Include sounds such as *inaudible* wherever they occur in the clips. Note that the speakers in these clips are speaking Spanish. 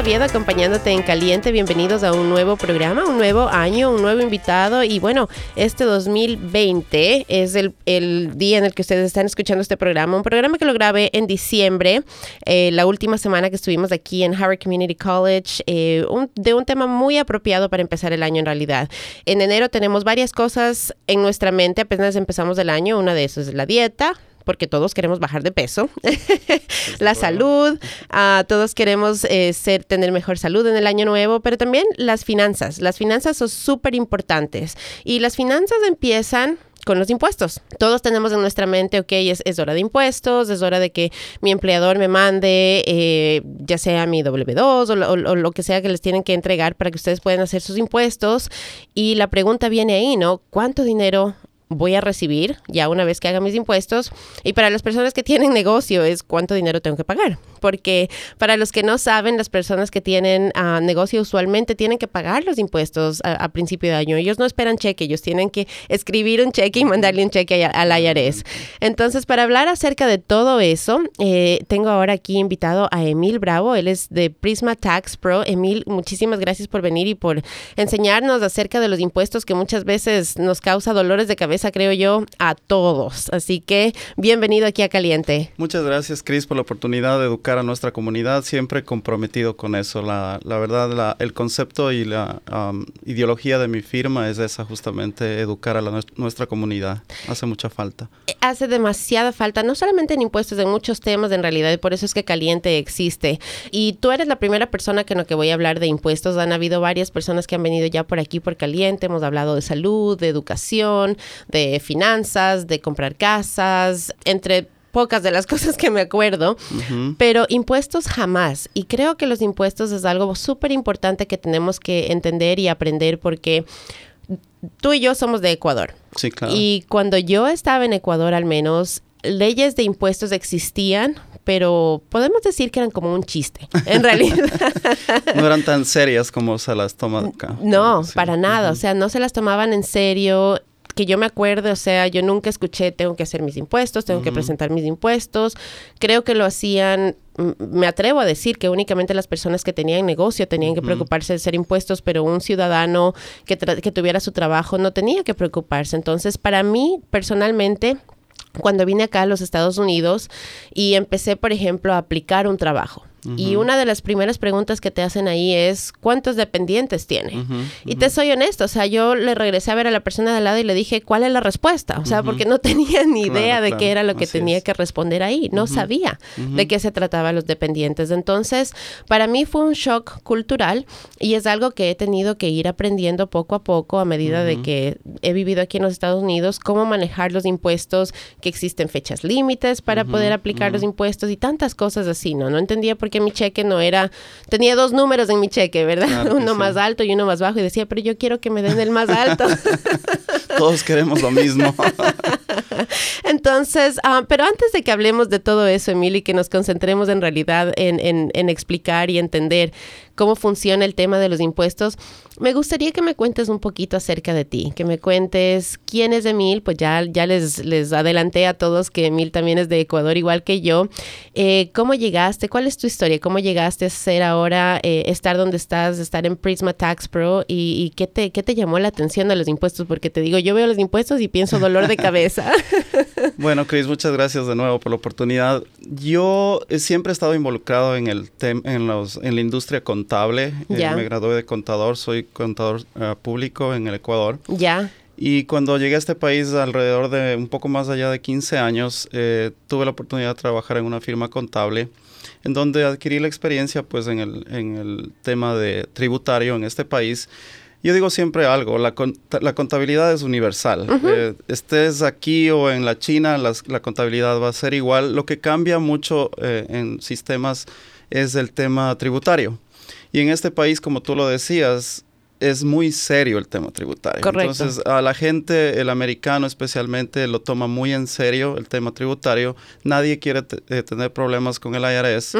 Oviedo acompañándote en Caliente. Bienvenidos a un nuevo programa, un nuevo año, un nuevo invitado. Y bueno, este 2020 es el, el día en el que ustedes están escuchando este programa. Un programa que lo grabé en diciembre, eh, la última semana que estuvimos aquí en Harvard Community College, eh, de un tema muy apropiado para empezar el año en realidad. En enero tenemos varias cosas en nuestra mente, apenas empezamos el año. Una de esas es la dieta, porque todos queremos bajar de peso, *laughs* la salud, ah, todos queremos eh, ser, tener mejor salud en el año nuevo, pero también las finanzas. Las finanzas son súper importantes y las finanzas empiezan con los impuestos. Todos tenemos en nuestra mente, ok, es, es hora de impuestos, es hora de que mi empleador me mande eh, ya sea mi W2 o, lo- o lo que sea que les tienen que entregar para que ustedes puedan hacer sus impuestos. Y la pregunta viene ahí, ¿no? ¿Cuánto dinero voy a recibir ya una vez que haga mis impuestos. Y para las personas que tienen negocio es cuánto dinero tengo que pagar. Porque para los que no saben, las personas que tienen ah, negocio usualmente tienen que pagar los impuestos a, a principio de año. Ellos no esperan cheque, ellos tienen que escribir un cheque y mandarle un cheque al IRS. Entonces, para hablar acerca de todo eso, eh, tengo ahora aquí invitado a Emil Bravo. Él es de Prisma Tax Pro. Emil, muchísimas gracias por venir y por enseñarnos acerca de los impuestos que muchas veces nos causa dolores de cabeza, creo yo, a todos. Así que bienvenido aquí a Caliente. Muchas gracias, Chris, por la oportunidad de educar a nuestra comunidad. Siempre comprometido con eso. La, la verdad, la- el concepto y la um, ideología de mi firma es esa, justamente, educar a la nues- nuestra comunidad. Hace mucha falta. Eh, Hace demasiada falta, no solamente en impuestos, en muchos temas en realidad, y por eso es que Caliente existe. Y tú eres la primera persona con la que voy a hablar de impuestos. Han habido varias personas que han venido ya por aquí por Caliente. Hemos hablado de salud, de educación, de finanzas, de comprar casas, entre pocas de las *laughs* cosas que me acuerdo. Pero impuestos jamás. Y creo que los impuestos es algo súper importante que tenemos que entender y aprender porque tú y yo somos de Ecuador. Sí, claro. Y cuando yo estaba en Ecuador, al menos, leyes de impuestos existían, pero podemos decir que eran como un chiste, en realidad. *laughs* No eran tan serias como se las toma acá. No, Sí. para nada. O sea, no se las tomaban en serio. Que yo me acuerdo, o sea, yo nunca escuché, tengo que hacer mis impuestos, tengo que presentar mis impuestos. Creo que lo hacían, me atrevo a decir que únicamente las personas que tenían negocio tenían que preocuparse de hacer impuestos, pero un ciudadano que, que tuviera su trabajo no tenía que preocuparse. Entonces, para mí, personalmente, cuando vine acá a los Estados Unidos y empecé, por ejemplo, a aplicar un trabajo. Y una de las primeras preguntas que te hacen ahí es, ¿cuántos dependientes tiene? Y te soy honesto, o sea, yo le regresé a ver a la persona de al lado y le dije, ¿cuál es la respuesta? O sea, porque no tenía *laughs* ni Claro, idea de claro, qué era lo que así tenía es. que responder ahí. No sabía de qué se trataba los dependientes. Entonces, para mí fue un shock cultural y es algo que he tenido que ir aprendiendo poco a poco a medida de que he vivido aquí en los Estados Unidos, cómo manejar los impuestos, que existen fechas límites para poder aplicar los impuestos y tantas cosas así, ¿no? No entendía por qué mi cheque no era, tenía dos números en mi cheque, ¿verdad? Claro *laughs* uno sí. más alto y uno más bajo y decía, pero yo quiero que me den el más alto. *laughs* Todos queremos lo mismo. *laughs* *laughs* Entonces, ah, pero antes de que hablemos de todo eso, Emily, que nos concentremos en realidad en, en- en explicar y entender cómo funciona el tema de los impuestos, me gustaría que me cuentes un poquito acerca de ti, que me cuentes quién es Emil, pues ya, ya les, les adelanté a todos que Emil también es de Ecuador, igual que yo. Eh, ¿Cómo llegaste? ¿Cuál es tu historia? ¿Cómo llegaste a ser ahora, eh, estar donde estás, estar en Prisma Tax Pro? ¿Y, y qué, te, qué te llamó la atención de los impuestos? Porque te digo, yo veo los impuestos y pienso dolor de cabeza. *laughs* Bueno, Chris, muchas gracias de nuevo por la oportunidad. Yo eh, siempre he estado involucrado en el en los en la industria contable. Eh, Ya. me gradué de contador, soy contador eh, público en el Ecuador. ya. Y cuando llegué a este país alrededor de un poco más allá de 15 años, eh, tuve la oportunidad de trabajar en una firma contable en donde adquirí la experiencia pues en el, en el tema de tributario en este país. Yo digo siempre algo, la, la contabilidad es universal. Eh, estés aquí o en la China, las- la contabilidad va a ser igual. Lo que cambia mucho eh, en sistemas es el tema tributario. Y en este país, como tú lo decías, es muy serio el tema tributario. Correcto. Entonces, a la gente, el americano especialmente, lo toma muy en serio el tema tributario. Nadie quiere eh, tener problemas con el IRS.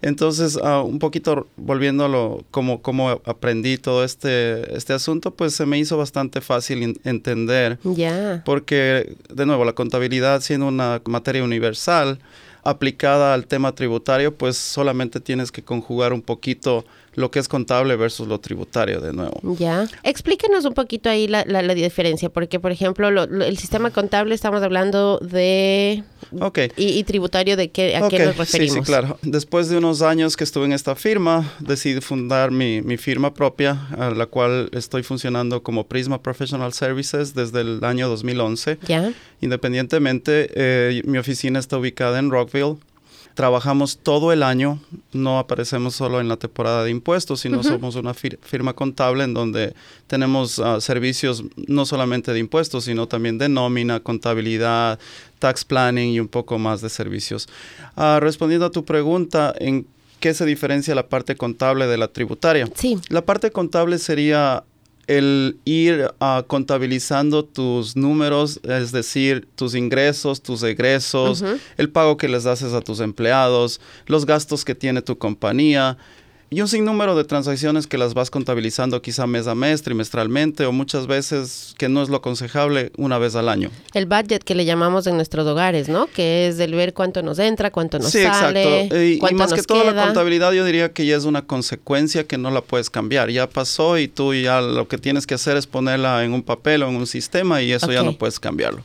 Entonces, ah, un poquito volviéndolo como, como aprendí todo este, este asunto, pues se me hizo bastante fácil en- entender Ya. porque, de nuevo, la contabilidad siendo una materia universal, aplicada al tema tributario, pues solamente tienes que conjugar un poquito lo que es contable versus lo tributario de nuevo. Ya. Explíquenos un poquito ahí la, la, diferencia, porque por ejemplo el sistema contable estamos hablando de... Ok. Y, tributario de qué, a qué nos referimos. Sí, sí, claro. Después de unos años que estuve en esta firma, decidí fundar mi, mi firma propia, a la cual estoy funcionando como Prisma Professional Services desde el año 2011. Ya. Independientemente, eh, mi oficina está ubicada en Rockville, Trabajamos todo el año, no aparecemos solo en la temporada de impuestos, sino somos una firma contable en donde tenemos ah, servicios no solamente de impuestos, sino también de nómina, contabilidad, tax planning y un poco más de servicios. Ah, respondiendo a tu pregunta, ¿en qué se diferencia la parte contable de la tributaria? Sí. La parte contable sería el ir uh, contabilizando tus números, es decir, tus ingresos, tus egresos, el pago que les haces a tus empleados, los gastos que tiene tu compañía, y un sinnúmero de transacciones que las vas contabilizando quizá mes a mes, trimestralmente o muchas veces que no es lo aconsejable una vez al año. El budget que le llamamos en nuestros hogares, ¿no? Que es el ver cuánto nos entra, cuánto nos sí, sale, exacto. Y, y más que todo la contabilidad yo diría que ya es una consecuencia que no la puedes cambiar. Ya pasó y tú ya lo que tienes que hacer es ponerla en un papel o en un sistema y eso ya no puedes cambiarlo.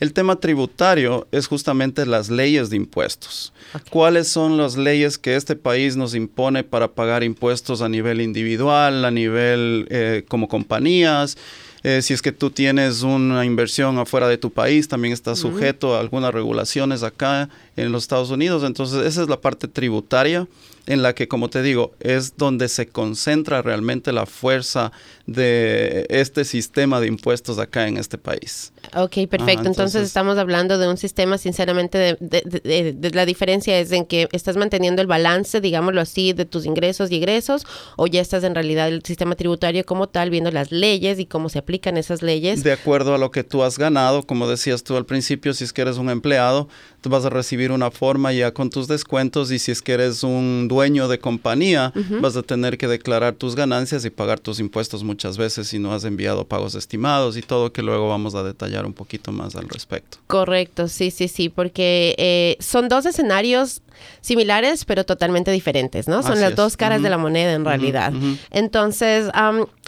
El tema tributario es justamente las leyes de impuestos. ¿Cuáles son las leyes que este país nos impone para pagar impuestos a nivel individual, a nivel eh, como compañías? Eh, si es que tú tienes una inversión afuera de tu país, también estás sujeto a algunas regulaciones acá en los Estados Unidos. Entonces, esa es la parte tributaria en la que, como te digo, es donde se concentra realmente la fuerza de este sistema de impuestos acá en este país. Ok, perfecto. entonces, estamos hablando de un sistema, sinceramente, de, la diferencia es en que estás manteniendo el balance, digámoslo así, de tus ingresos y egresos, o ya estás en realidad el sistema tributario como tal, viendo las leyes y cómo se aplican esas leyes. De acuerdo a lo que tú has ganado, como decías tú al principio, si es que eres un empleado, tú vas a recibir una forma ya con tus descuentos y si es que eres un dueño de compañía, vas a tener que declarar tus ganancias y pagar tus impuestos muchas veces si no has enviado pagos estimados y todo que luego vamos a detallar un poquito más al respecto. Correcto, sí, sí, sí, porque eh, son dos escenarios similares pero totalmente diferentes, ¿no? Son las dos caras de la moneda en realidad. Entonces,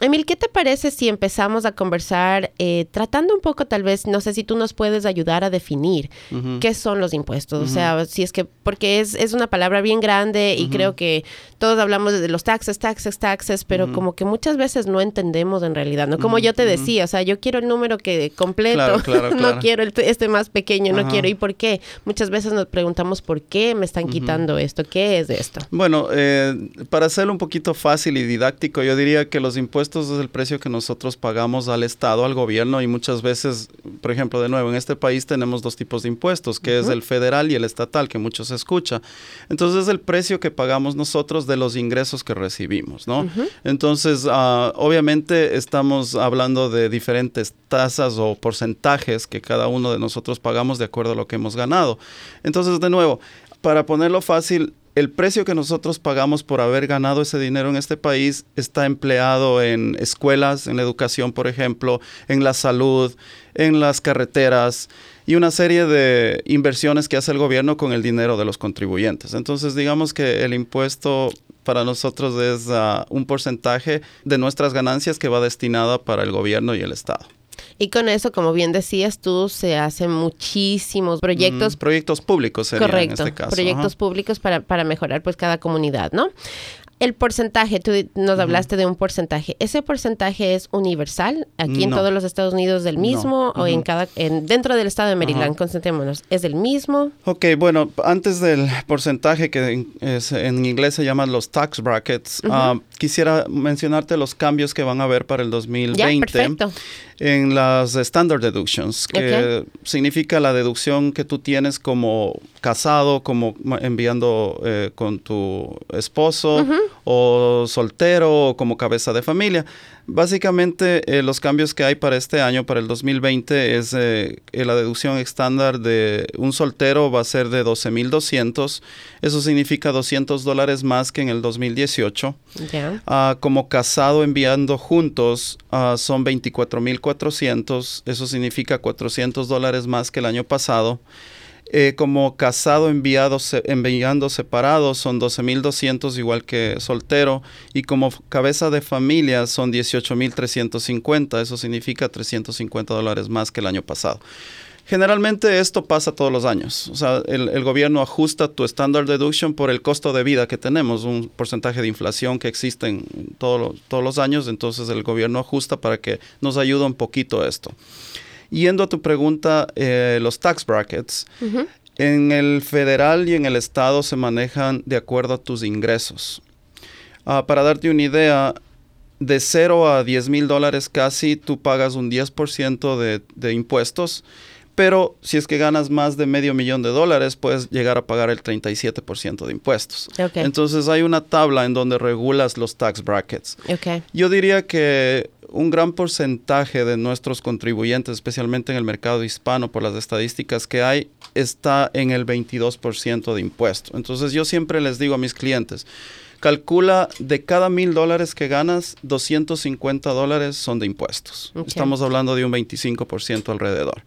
Emil, ¿qué te parece si empezamos a conversar eh, tratando un poco tal vez, no sé si tú nos puedes ayudar a definir qué son los impuestos? O sea, si es que, porque es, es una palabra bien grande y creo que todos hablamos de los taxes, taxes, taxes, pero como que muchas veces no entendemos en realidad, ¿no? Como yo te decía, o sea, yo quiero el número que completo, *laughs* no quiero este más pequeño, no quiero, ¿y por qué? Muchas veces nos preguntamos por qué me están quitando esto, ¿qué es esto? Bueno, eh, para hacerlo un poquito fácil y didáctico, yo diría que los impuestos es el precio que nosotros pagamos al Estado, al gobierno, y muchas veces, por ejemplo, de nuevo, en este país tenemos dos tipos de impuestos, que es el federal y el estatal, que muchos escucha. Entonces es el precio que pagamos nosotros de los ingresos que recibimos, ¿no? Entonces, ah, obviamente estamos hablando de diferentes tasas o porcentajes que cada uno de nosotros pagamos de acuerdo a lo que hemos ganado. Entonces, de nuevo, para ponerlo fácil, el precio que nosotros pagamos por haber ganado ese dinero en este país está empleado en escuelas, en la educación, por ejemplo, en la salud, en las carreteras y una serie de inversiones que hace el gobierno con el dinero de los contribuyentes. Entonces, digamos que el impuesto para nosotros es ah, un porcentaje de nuestras ganancias que va destinada para el gobierno y el Estado. Y con eso, como bien decías tú, se hacen muchísimos proyectos. proyectos públicos serían en este caso. Proyectos públicos para, para mejorar pues cada comunidad, ¿no? El porcentaje, tú nos hablaste de un porcentaje. ¿Ese porcentaje es universal aquí en todos los Estados Unidos del mismo o en cada en, dentro del estado de Maryland? Concentrémonos. ¿Es el mismo? Ok, bueno, antes del porcentaje que en inglés se llaman los tax brackets, ah, quisiera mencionarte los cambios que van a haber para el 2020. Ya, en las standard deductions, que significa la deducción que tú tienes como casado, como enviando eh, con tu esposo o soltero o como cabeza de familia. Básicamente, eh, los cambios que hay para este año, para el 2020, es eh, la deducción estándar de un soltero va a ser de 12.200. Eso significa 200 dólares más que en el 2018. Ah, como casado enviando juntos uh, son 24.400. Eso significa 400 dólares más que el año pasado. Eh, como casado enviado, enviando separado son 12.200 igual que soltero y como cabeza de familia son 18.350, eso significa 350 dólares más que el año pasado. Generalmente esto pasa todos los años. O sea, el, gobierno ajusta tu standard deduction por el costo de vida que tenemos, un porcentaje de inflación que existe en todos los años, entonces el gobierno ajusta para que nos ayude un poquito esto. Yendo a tu pregunta, eh, los tax brackets, en el federal y en el estado se manejan de acuerdo a tus ingresos. Ah, para darte una idea, de 0 a 10 mil dólares casi, tú pagas un 10% de, de impuestos pero si es que ganas más de medio millón de dólares, puedes llegar a pagar el 37% de impuestos. Entonces hay una tabla en donde regulas los tax brackets. Yo diría que un gran porcentaje de nuestros contribuyentes, especialmente en el mercado hispano, por las estadísticas que hay, está en el 22% de impuestos. Entonces yo siempre les digo a mis clientes, calcula de cada mil dólares que ganas, 250 dólares son de impuestos. Estamos hablando de un 25% alrededor.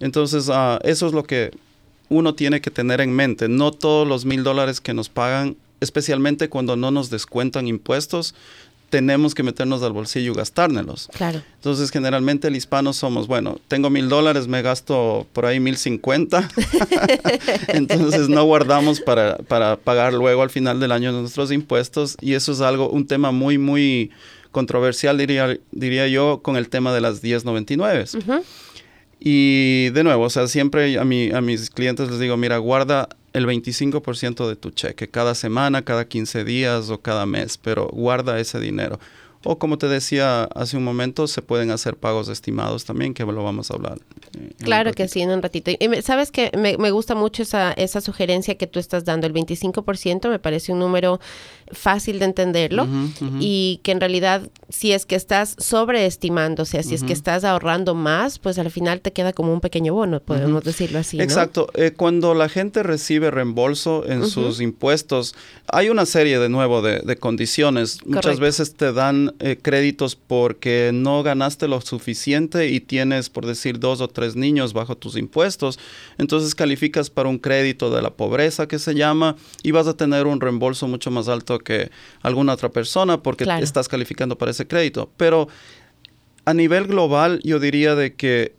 Entonces, uh, eso es lo que uno tiene que tener en mente. No todos los mil dólares que nos pagan, especialmente cuando no nos descuentan impuestos, tenemos que meternos al bolsillo y gastárnelos. Claro. Entonces, generalmente el hispano somos, bueno, tengo mil dólares, me gasto por ahí mil cincuenta. *laughs* *laughs* Entonces, no guardamos para, para pagar luego al final del año nuestros impuestos. Y eso es algo, un tema muy, muy controversial, diría, diría yo, con el tema de las 1099. Y de nuevo, o sea, siempre a, mi, a mis clientes les digo, mira, guarda el 25% de tu cheque cada semana, cada 15 días o cada mes, pero guarda ese dinero. O como te decía hace un momento, se pueden hacer pagos estimados también, que lo vamos a hablar. Eh, claro que sí, en un ratito. Y sabes que me, me, gusta mucho esa, esa sugerencia que tú estás dando, el 25%, me parece un número fácil de entenderlo y que en realidad si es que estás sobreestimando, o sea, si es que estás ahorrando más, pues al final te queda como un pequeño bono, podemos decirlo así. Exacto. Eh, cuando la gente recibe reembolso en sus impuestos, hay una serie de nuevo de, condiciones. Muchas veces te dan eh, créditos porque no ganaste lo suficiente y tienes, por decir, dos o tres niños bajo tus impuestos. Entonces calificas para un crédito de la pobreza que se llama y vas a tener un reembolso mucho más alto que alguna otra persona porque estás calificando para ese crédito. Pero a nivel global yo diría de que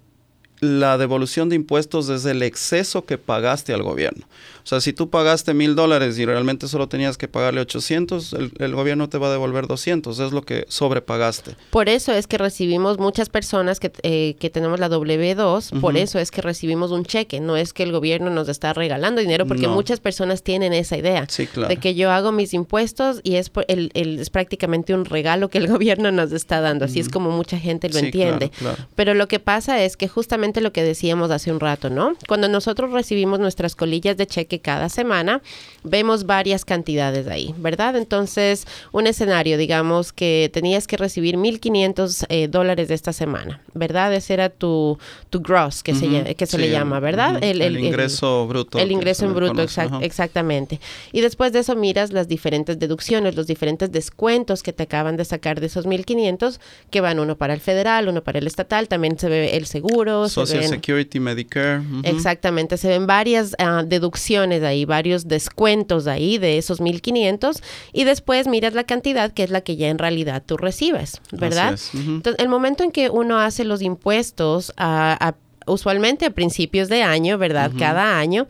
la devolución de impuestos es el exceso que pagaste al gobierno. O sea, si tú pagaste mil dólares y realmente solo tenías que pagarle 800, el, gobierno te va a devolver 200, es lo que sobrepagaste. Por eso es que recibimos muchas personas que, eh, que tenemos la W2, por eso es que recibimos un cheque, no es que el gobierno nos está regalando dinero, porque muchas personas tienen esa idea de que yo hago mis impuestos y es, el, es prácticamente un regalo que el *laughs* gobierno nos está dando, así es como mucha gente lo entiende. Pero lo que pasa es que justamente lo que decíamos hace un rato, ¿no? Cuando nosotros recibimos nuestras colillas de cheque, cada semana, vemos varias cantidades ahí, ¿verdad? Entonces, un escenario, digamos que tenías que recibir 1.500 eh, dólares de esta semana, ¿verdad? Ese era tu, tu gross, que, se, que se le llama, ¿verdad? el, ingreso bruto. El ingreso en bruto, exactamente. Y después de eso miras las diferentes deducciones, los diferentes descuentos que te acaban de sacar de esos 1.500, que van uno para el federal, uno para el estatal, también se ve el seguro. Social Security, Medicare. Exactamente, se ven varias uh, deducciones ahí, varios descuentos ahí de esos 1500 y después miras la cantidad que es la que ya en realidad tú recibes, ¿verdad? Entonces, el momento en que uno hace los impuestos a, usualmente a principios de año, ¿verdad? Cada año,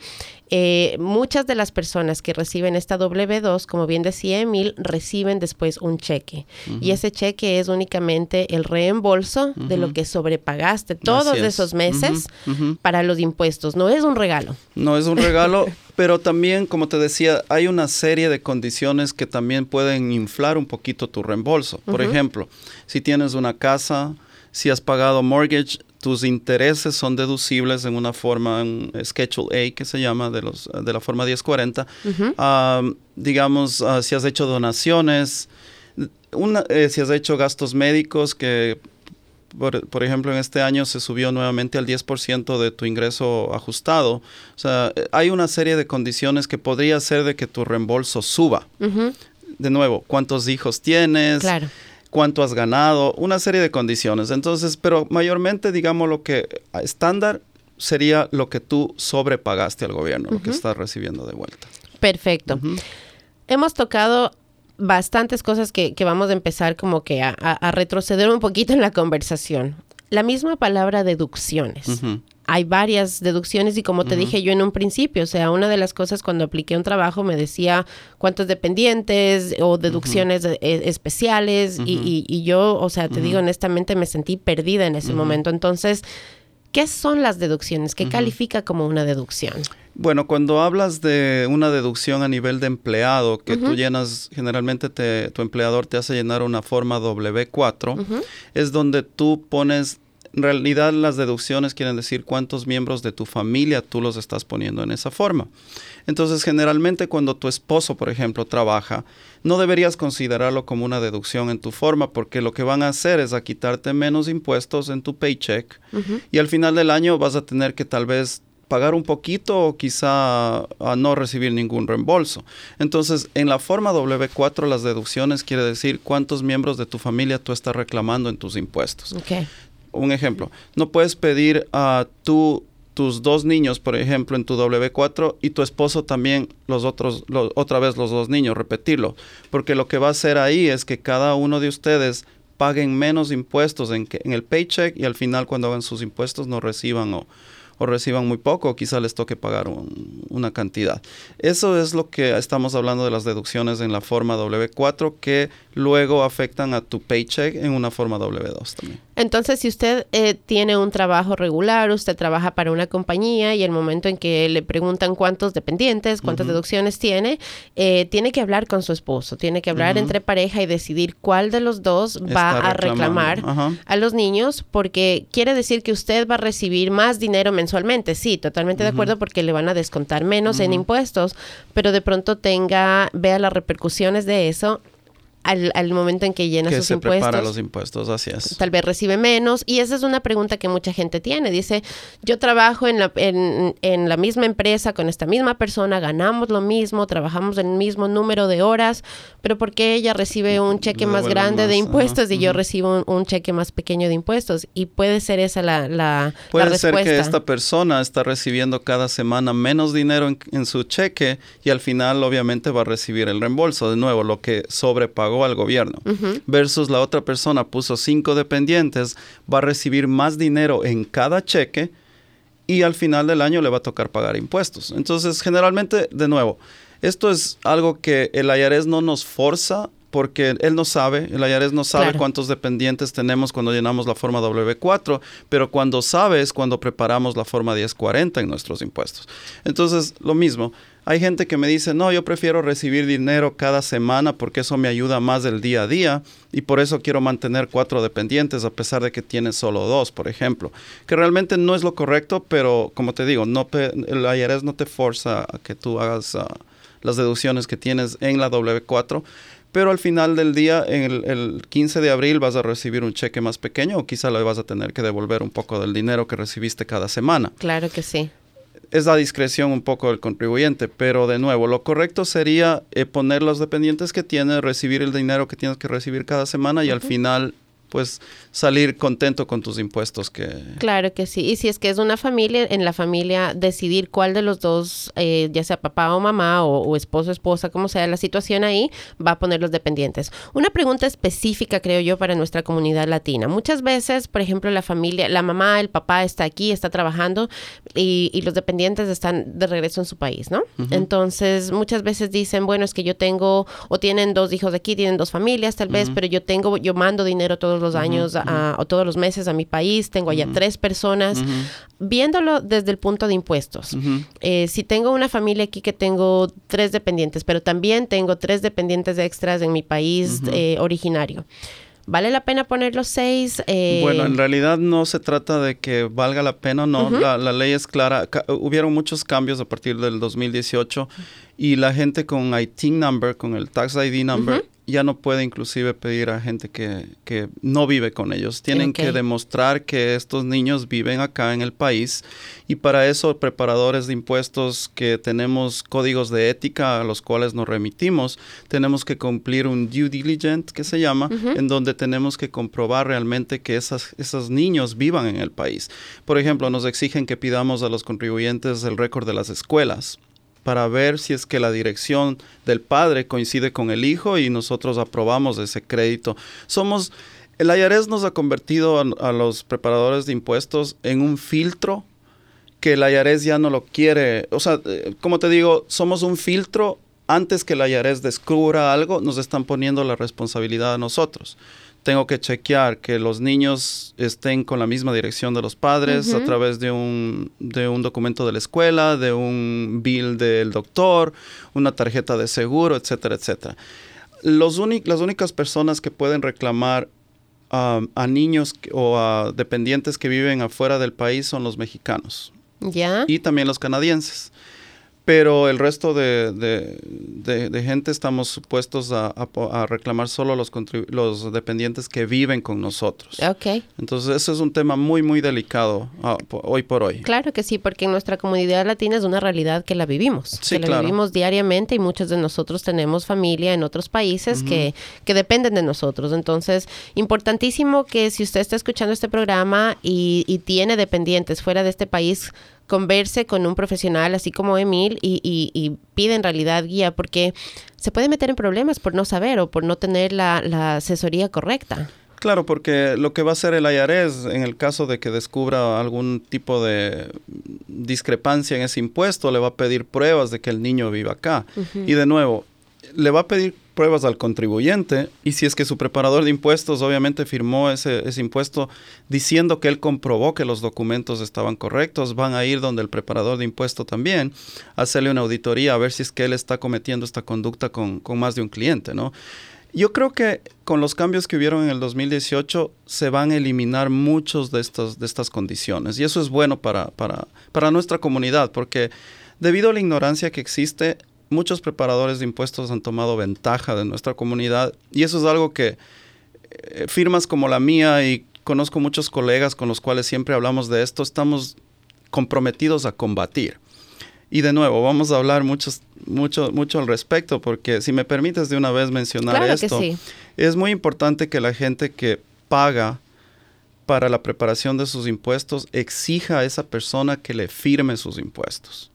eh, muchas de las personas que reciben esta W2, como bien decía Emil, reciben después un cheque. Y ese cheque es únicamente el reembolso de lo que sobrepagaste todos esos meses para los impuestos. No es un regalo. No es un regalo, *laughs* pero también, como te decía, hay una serie de condiciones que también pueden inflar un poquito tu reembolso. Por ejemplo, si tienes una casa, si has pagado mortgage, tus intereses son deducibles en una forma, en Schedule A, que se llama, de, los, de la forma 1040. digamos, ah, si has hecho donaciones, una, eh, si has hecho gastos médicos que por, ejemplo, en este año se subió nuevamente al 10% de tu ingreso ajustado. O sea, hay una serie de condiciones que podría hacer de que tu reembolso suba. De nuevo, ¿cuántos hijos tienes? Claro cuánto has ganado, una serie de condiciones. Entonces, pero mayormente, digamos lo que estándar sería lo que tú sobrepagaste al gobierno, lo que estás recibiendo de vuelta. Perfecto. Hemos tocado bastantes cosas que, vamos a empezar como que a, retroceder un poquito en la conversación. La misma palabra deducciones. Hay varias deducciones y como te dije yo en un principio, o sea, una de las cosas cuando apliqué un trabajo me decía cuántos dependientes o deducciones e, especiales y, yo, o sea, te digo honestamente, me sentí perdida en ese momento. Entonces, ¿qué son las deducciones? ¿Qué califica como una deducción? Bueno, cuando hablas de una deducción a nivel de empleado, que tú llenas, generalmente tu empleador te hace llenar una forma W4, es donde tú pones, en realidad las deducciones quieren decir cuántos miembros de tu familia tú los estás poniendo en esa forma. Entonces, generalmente cuando tu esposo, por ejemplo, trabaja, no deberías considerarlo como una deducción en tu forma, porque lo que van a hacer es a quitarte menos impuestos en tu paycheck y al final del año vas a tener que tal vez pagar un poquito o quizá a no recibir ningún reembolso. Entonces, en la forma W4, las deducciones quiere decir cuántos miembros de tu familia tú estás reclamando en tus impuestos. Un ejemplo, no puedes pedir a tu, tus dos niños, por ejemplo, en tu W4 y tu esposo también los otros, otra vez los dos niños, repetirlo, porque lo que va a hacer ahí es que cada uno de ustedes paguen menos impuestos en, que, en el paycheck y al final cuando hagan sus impuestos no reciban o, o reciban muy poco, quizá les toque pagar una cantidad. Eso es lo que estamos hablando de las deducciones en la forma W4 que luego afectan a tu paycheck en una forma W2 también. Entonces, si usted eh, tiene un trabajo regular, usted trabaja para una compañía y el momento en que le preguntan cuántos dependientes, cuántas deducciones tiene, eh, tiene que hablar con su esposo, tiene que hablar entre pareja y decidir cuál de los dos va a reclamar a los niños, porque quiere decir que usted va a recibir más dinero mensualmente. Sí, totalmente de acuerdo, porque le van a descontar menos en impuestos, pero de pronto tenga, vea las repercusiones de eso al, momento en que llena sus se impuestos. Prepara los impuestos, así es. Tal vez recibe menos. Y esa es una pregunta que mucha gente tiene. Dice, yo trabajo en la, en, en la misma empresa con esta misma persona, ganamos lo mismo, trabajamos el mismo número de horas, pero ¿por qué ella recibe un cheque más grande de impuestos y yo recibo un, cheque más pequeño de impuestos? Y puede ser esa la, la, puede ser que esta persona está recibiendo cada semana menos dinero en, en su cheque y al final obviamente va a recibir el reembolso. De nuevo, lo que sobrepagó al gobierno. Versus la otra persona puso cinco dependientes, va a recibir más dinero en cada cheque y al final del año le va a tocar pagar impuestos. Entonces, generalmente, de nuevo, esto es algo que el IRS no nos forza porque él no sabe, el IRS no sabe cuántos dependientes tenemos cuando llenamos la forma W4, pero cuando sabe es cuando preparamos la forma 1040 en nuestros impuestos. Entonces, lo mismo, hay gente que me dice, no, yo prefiero recibir dinero cada semana porque eso me ayuda más del día a día y por eso quiero mantener cuatro dependientes a pesar de que tienes solo dos, por ejemplo. Que realmente no es lo correcto, pero como te digo, no el IRS no te forza a que tú hagas ah, las deducciones que tienes en la W4 pero al final del día, el, el, 15 de abril, vas a recibir un cheque más pequeño o quizá le vas a tener que devolver un poco del dinero que recibiste cada semana. Claro que sí es la discreción un poco del contribuyente, pero de nuevo, lo correcto sería eh, poner los dependientes que tiene, recibir el dinero que tienes que recibir cada semana y al final pues salir contento con tus impuestos que... Claro que sí. Y si es que es una familia, en la familia decidir cuál de los dos, eh, ya sea papá o mamá o, o, esposo, esposa, como sea la situación ahí, va a poner los dependientes. Una pregunta específica, creo yo, para nuestra comunidad latina. Muchas veces, por ejemplo, la familia, la mamá, el papá está aquí, está trabajando y, y los dependientes están de regreso en su país, ¿no? Entonces, muchas veces dicen, bueno, es que yo tengo, o tienen dos hijos de aquí, tienen dos familias tal vez, pero yo tengo, yo mando dinero todos los años o todos los meses a mi país, tengo allá tres personas, viéndolo desde el punto de impuestos. Eh, si tengo una familia aquí que tengo tres dependientes, pero también tengo tres dependientes extras en mi país eh, originario. ¿Vale la pena poner los seis? Eh, bueno, en realidad no se trata de que valga la pena, no. la, la, ley es clara. hubieron muchos cambios a partir del 2018 y la gente con IT number, con el tax ID number, ya no puede inclusive pedir a gente que, que no vive con ellos. Tienen que demostrar que estos niños viven acá en el país y para eso preparadores de impuestos que tenemos códigos de ética a los cuales nos remitimos, tenemos que cumplir un due diligence que se llama, en donde tenemos que comprobar realmente que esas, esos niños vivan en el país. Por ejemplo, nos exigen que pidamos a los contribuyentes el récord de las escuelas para ver si es que la dirección del padre coincide con el hijo y nosotros aprobamos ese crédito. Somos, el IRS nos ha convertido a, los preparadores de impuestos en un filtro que el IRS ya no lo quiere. O sea, eh, como te digo, somos un filtro. Antes que el IRS descubra algo, nos están poniendo la responsabilidad a nosotros. Tengo que chequear que los niños estén con la misma dirección de los padres a través de un, de un documento de la escuela, de un bill del doctor, una tarjeta de seguro, etcétera, etcétera. Los las únicas personas que pueden reclamar um, a niños o a dependientes que viven afuera del país son los mexicanos ¿Ya? y también los canadienses. Pero el resto de, de- de- de gente estamos supuestos a, a po- a reclamar solo los, los dependientes que viven con nosotros. Ok. Entonces, eso es un tema muy, muy delicado ah, hoy por hoy. Claro que sí, porque en nuestra comunidad latina es una realidad que la vivimos, Sí, que la claro. vivimos diariamente y muchos de nosotros tenemos familia en otros países que, que dependen de nosotros. Entonces, importantísimo que si usted está escuchando este programa y, y tiene dependientes fuera de este país, converse con un profesional así como Emil y, y, y pide en realidad guía porque se puede meter en problemas por no saber o por no tener la, la asesoría correcta. Claro, porque lo que va a hacer el IRS en el caso de que descubra algún tipo de discrepancia en ese impuesto, le va a pedir pruebas de que el niño vive acá. Y de nuevo, le va a pedir pruebas al contribuyente y si es que su preparador de impuestos obviamente firmó ese, ese impuesto diciendo que él comprobó que los documentos estaban correctos, van a ir donde el preparador de impuesto también hacerle una auditoría a ver si es que él está cometiendo esta conducta con, con más de un cliente, ¿no? Yo creo que con los cambios que hubieron en el 2018 se van a eliminar muchos de estas, de estas condiciones y eso es bueno para, para, para nuestra comunidad porque debido a la ignorancia que existe, muchos preparadores de impuestos han tomado ventaja de nuestra comunidad y eso es algo que eh, firmas como la mía y conozco muchos colegas con los cuales siempre hablamos de esto, estamos comprometidos a combatir. Y de nuevo, vamos a hablar muchos, mucho, mucho al respecto, porque si me permites de una vez mencionar Claro esto, sí. es muy importante que la gente que paga para la preparación de sus impuestos exija a esa persona que le firme sus impuestos.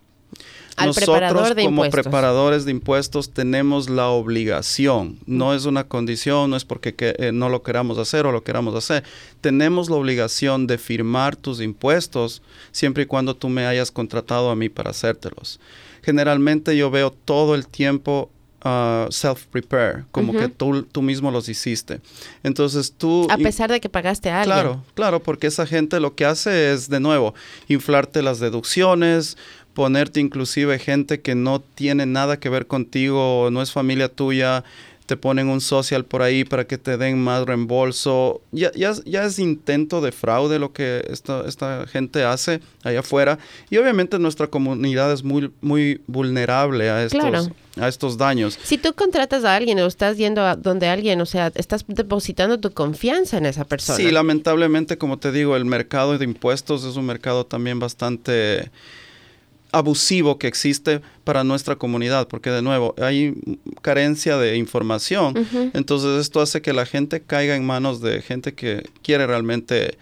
Al preparador de como impuestos. preparadores de impuestos tenemos la obligación, no es una condición, no es porque que, eh, no lo queramos hacer o lo queramos hacer, tenemos la obligación de firmar tus impuestos siempre y cuando tú me hayas contratado a mí para hacértelos. Generalmente yo veo todo el tiempo ah, self-prepare, como que tú, tú mismo los hiciste. Entonces tú... A pesar de que pagaste a alguien. Claro, claro, porque esa gente lo que hace es, de nuevo, inflarte las deducciones, ponerte inclusive gente que no tiene nada que ver contigo, no es familia tuya, te ponen un social por ahí para que te den más reembolso. Ya, ya, ya es intento de fraude lo que esta, esta gente hace allá afuera. Y obviamente nuestra comunidad es muy, muy vulnerable a estos, Claro. a estos daños. Si tú contratas a alguien o estás yendo a donde alguien, o sea, estás depositando tu confianza en esa persona. Sí, lamentablemente, como te digo, el mercado de impuestos es un mercado también bastante abusivo que existe para nuestra comunidad, porque de nuevo hay carencia de información, entonces esto hace que la gente caiga en manos de gente que quiere realmente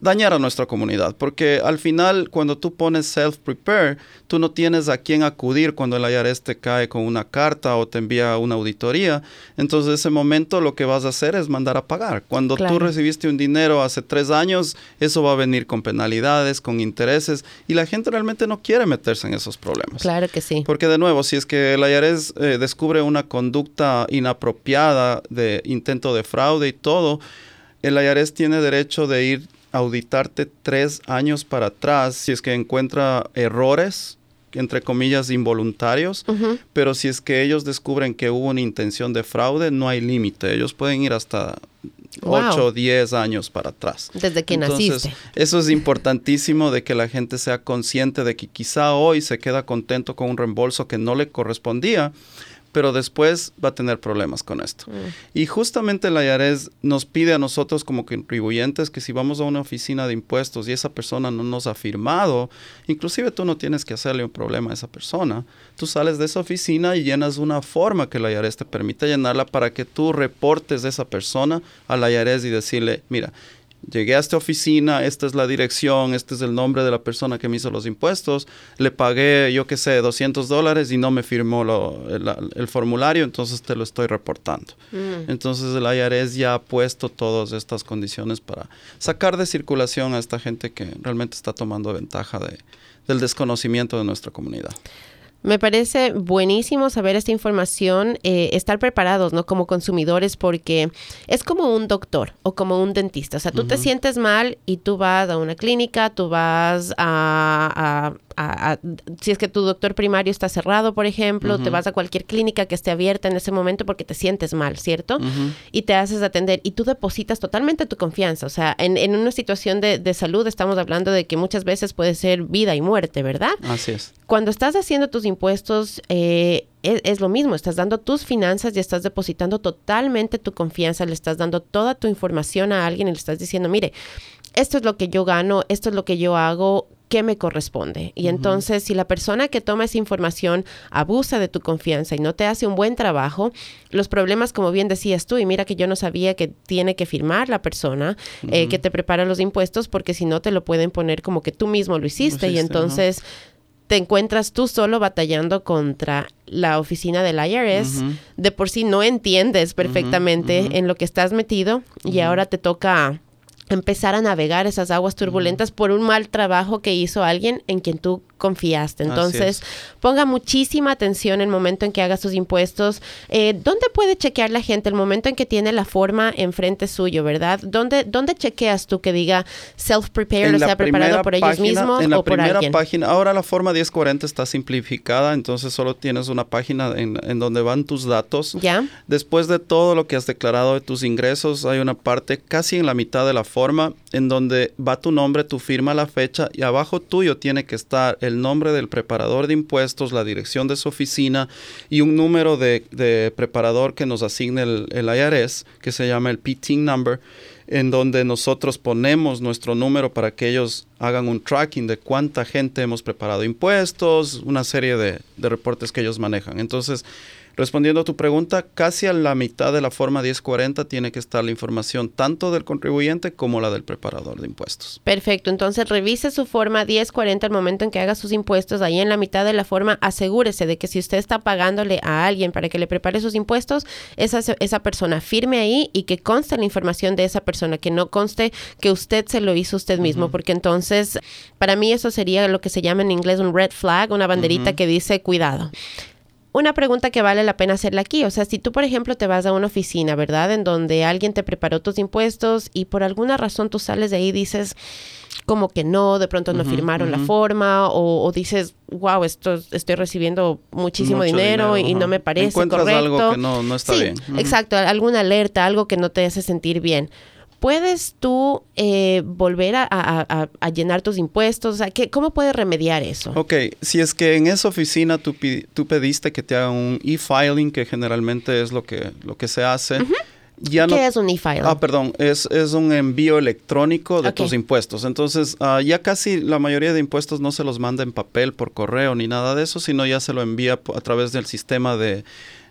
dañar a nuestra comunidad, porque al final cuando tú pones self-prepare, tú no tienes a quién acudir cuando el IRS te cae con una carta o te envía una auditoría, entonces ese momento lo que vas a hacer es mandar a pagar. Cuando Claro. tú recibiste un dinero hace tres años, eso va a venir con penalidades, con intereses, y la gente realmente no quiere meterse en esos problemas. Claro que sí. Porque de nuevo, si es que el IRS eh, descubre una conducta inapropiada de intento de fraude y todo, el IRS tiene derecho de ir auditarte tres años para atrás si es que encuentra errores, entre comillas, involuntarios. Pero si es que ellos descubren que hubo una intención de fraude, no hay límite. Ellos pueden ir hasta Wow. 8 o 10 años para atrás. Desde que Entonces, naciste. Eso es importantísimo de que la gente sea consciente de que quizá hoy se queda contento con un reembolso que no le correspondía, pero después va a tener problemas con esto. Mm. Y justamente la IARES nos pide a nosotros como contribuyentes que si vamos a una oficina de impuestos y esa persona no nos ha firmado, inclusive tú no tienes que hacerle un problema a esa persona. Tú sales de esa oficina y llenas una forma que la IARES te permite llenarla para que tú reportes de esa persona a la IARES y decirle, mira, Llegué a esta oficina, esta es la dirección, este es el nombre de la persona que me hizo los impuestos, le pagué, yo qué sé, 200 dólares y no me firmó el, formulario, entonces te lo estoy reportando. Mm. Entonces el IRS ya ha puesto todas estas condiciones para sacar de circulación a esta gente que realmente está tomando ventaja de, del desconocimiento de nuestra comunidad. Me parece buenísimo saber esta información, eh, estar preparados, ¿no? Como consumidores, porque es como un doctor o como un dentista. O sea, tú te sientes mal y tú vas a una clínica, tú vas a si es que tu doctor primario está cerrado, por ejemplo, te vas a cualquier clínica que esté abierta en ese momento porque te sientes mal, ¿cierto? Y te haces atender y tú depositas totalmente tu confianza. O sea, en, una situación de, salud estamos hablando de que muchas veces puede ser vida y muerte, ¿verdad? Así es. Cuando estás haciendo tus impuestos, eh, es, es, lo mismo, estás dando tus finanzas y estás depositando totalmente tu confianza, le estás dando toda tu información a alguien y le estás diciendo, mire, esto es lo que yo gano, esto es lo que yo hago, qué me corresponde. Y entonces, si la persona que toma esa información abusa de tu confianza y no te hace un buen trabajo, los problemas, como bien decías tú, y mira que yo no sabía que tiene que firmar la persona eh, que te prepara los impuestos, porque si no te lo pueden poner como que tú mismo lo hiciste. y entonces... te encuentras tú solo batallando contra la oficina del IRS, de por sí no entiendes perfectamente en lo que estás metido y ahora te toca empezar a navegar esas aguas turbulentas por un mal trabajo que hizo alguien en quien tú confiaste. Entonces, ponga muchísima atención en el momento en que haga sus impuestos. Eh, ¿Dónde puede chequear la gente el momento en que tiene la forma enfrente suyo, verdad? ¿Dónde, dónde chequeas tú que diga self-prepared, o sea, preparado por ellos mismos en la o por primera alguien? página, ahora la forma 1040 está simplificada, entonces solo tienes una página en, en donde van tus datos. ¿Ya? Después de todo lo que has declarado de tus ingresos, hay una parte casi en la mitad de la forma en donde va tu nombre, tu firma, la fecha y abajo tuyo tiene que estar el nombre del preparador de impuestos, la dirección de su oficina y un número de, preparador que nos asigne el, IRS, que se llama el PTIN number, en donde nosotros ponemos nuestro número para que ellos hagan un tracking de cuánta gente hemos preparado impuestos, una serie de reportes que ellos manejan. Entonces, Respondiendo a tu pregunta, casi a la mitad de la forma 1040 tiene que estar la información tanto del contribuyente como la del preparador de impuestos. Perfecto, entonces revise su forma 1040 al momento en que haga sus impuestos. Ahí en la mitad de la forma asegúrese de que si usted está pagándole a alguien para que le prepare sus impuestos, esa, esa persona firme ahí y que conste la información de esa persona, que no conste que usted se lo hizo usted mismo, porque entonces para mí eso sería lo que se llama en inglés un red flag, una banderita que dice cuidado una pregunta que vale la pena hacerla aquí. O sea, si tú, por ejemplo, te vas a una oficina, ¿verdad? En donde alguien te preparó tus impuestos y por alguna razón tú sales de ahí y dices como que no, de pronto no firmaron la forma o, dices, wow, esto estoy recibiendo muchísimo dinero, y no me parece Encuentras correcto. algo que no, no está sí, bien. Exacto, alguna alerta, algo que no te hace sentir bien. ¿Puedes tú eh, volver a, llenar tus impuestos? O sea, ¿qué, ¿Cómo puedes remediar eso? Ok, si es que en esa oficina tú, tú pediste que te hagan un e-filing, que generalmente es lo que, lo que se hace. Ya ¿Qué es un e-filing? Ah, perdón, es, es, un envío electrónico de tus impuestos. Entonces, ah, ya casi la mayoría de impuestos no se los manda en papel, por correo, ni nada de eso, sino ya se lo envía a través del sistema de,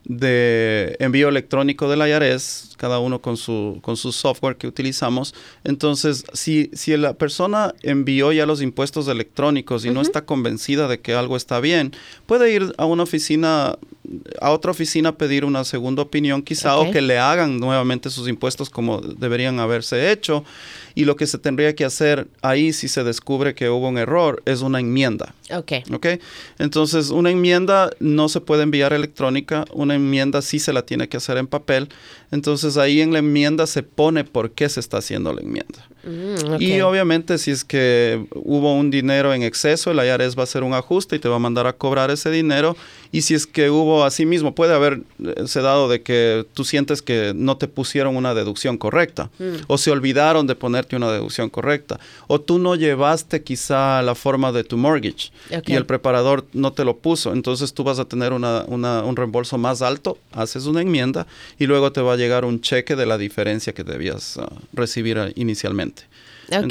de envío electrónico de la IARES, cada uno con su, con su software que utilizamos. Entonces, si, si la persona envió ya los impuestos electrónicos y no está convencida de que algo está bien, puede ir a una oficina, a otra oficina a pedir una segunda opinión quizá o que le hagan nuevamente sus impuestos como deberían haberse hecho. Y lo que se tendría que hacer ahí si se descubre que hubo un error es una enmienda. Ok. Ok. Entonces, una enmienda no se puede enviar electrónica, una enmienda sí se la tiene que hacer en papel. Entonces, ahí en la enmienda se pone por qué se está haciendo la enmienda. Mm, y obviamente, si es que hubo un dinero en exceso, el IRS va a hacer un ajuste y te va a mandar a cobrar ese dinero. Y si es que hubo o asimismo puede haberse dado de que tú sientes que no te pusieron una deducción correcta Mm. o se olvidaron de ponerte una deducción correcta o tú no llevaste quizá la forma de tu mortgage y el preparador no te lo puso, entonces tú vas a tener una- una- un reembolso más alto, haces una enmienda y luego te va a llegar un cheque de la diferencia que debías ah, recibir ah, inicialmente.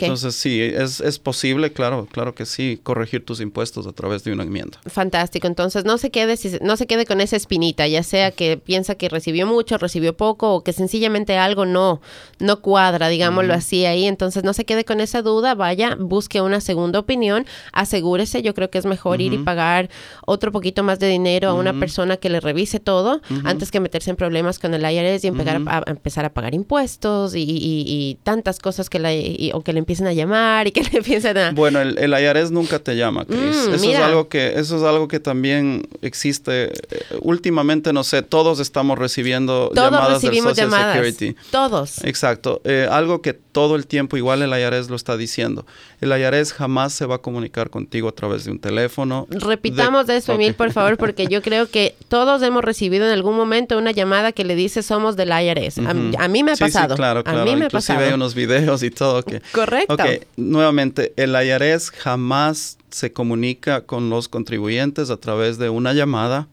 Entonces sí, es, es posible, claro, claro que sí, corregir tus impuestos a través de una enmienda. Fantástico. Entonces no se quede si- no se quede con esa espinita, ya sea que piensa que recibió mucho, recibió poco o que sencillamente algo no no cuadra, digámoslo así ahí. Entonces no se quede con esa duda, vaya, busque una segunda opinión, asegúrese. Yo creo que es mejor ir y pagar otro poquito más de dinero a una persona que le revise todo antes que meterse en problemas con el IRS y empezar, a, a empezar a pagar impuestos y, y- y tantas cosas que la, y- que le empiecen a llamar y que le *laughs* empiecen a Bueno, el, el IRS nunca te llama, Chris. Mm, eso, es algo que, eso es algo que también existe. eh, últimamente, no sé, todos estamos recibiendo todos llamadas del recibimos Social llamadas. Security. Todos. Exacto. Eh, algo que todo el tiempo, igual el IRS lo está diciendo. El IRS jamás se va a comunicar contigo a través de un teléfono. Repitamos de- eso. Emil, por favor, porque yo creo que todos hemos recibido en algún momento una llamada que le dice somos del IRS. A, Ujú. a mí me ha Sí, sí, pasado. claro, A claro. mí me ha Inclusive pasado. hay unos videos y todo que... *laughs* Correcto. Ok, nuevamente, el IRS jamás se comunica con los contribuyentes a través de una llamada,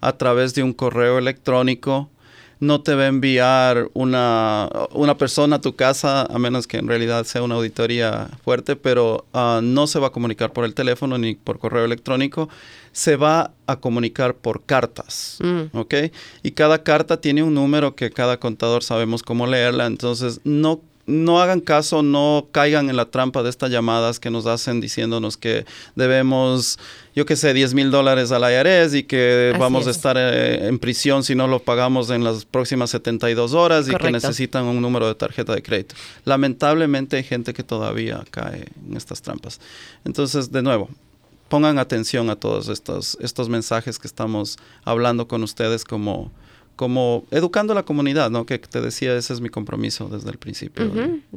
a través de un correo electrónico. No te va a enviar una, una persona a tu casa, a menos que en realidad sea una auditoría fuerte, pero ah, no se va a comunicar por el teléfono ni por correo electrónico. Se va a comunicar por cartas. Mm. ¿ok? Y cada carta tiene un número que cada contador sabemos cómo leerla, entonces no, no hagan caso, no caigan en la trampa de estas llamadas que nos hacen diciéndonos que debemos, yo qué sé, 10 mil dólares al IRS y que Así vamos a es. estar eh, en prisión si no lo pagamos en las próximas 72 horas y que necesitan un número de tarjeta de crédito. Lamentablemente hay gente que todavía cae en estas trampas. Entonces, de nuevo, pongan atención a todos estos, estos mensajes que estamos hablando con ustedes como, como educando a la comunidad, ¿no? Que te decía, ese es mi compromiso desde el principio.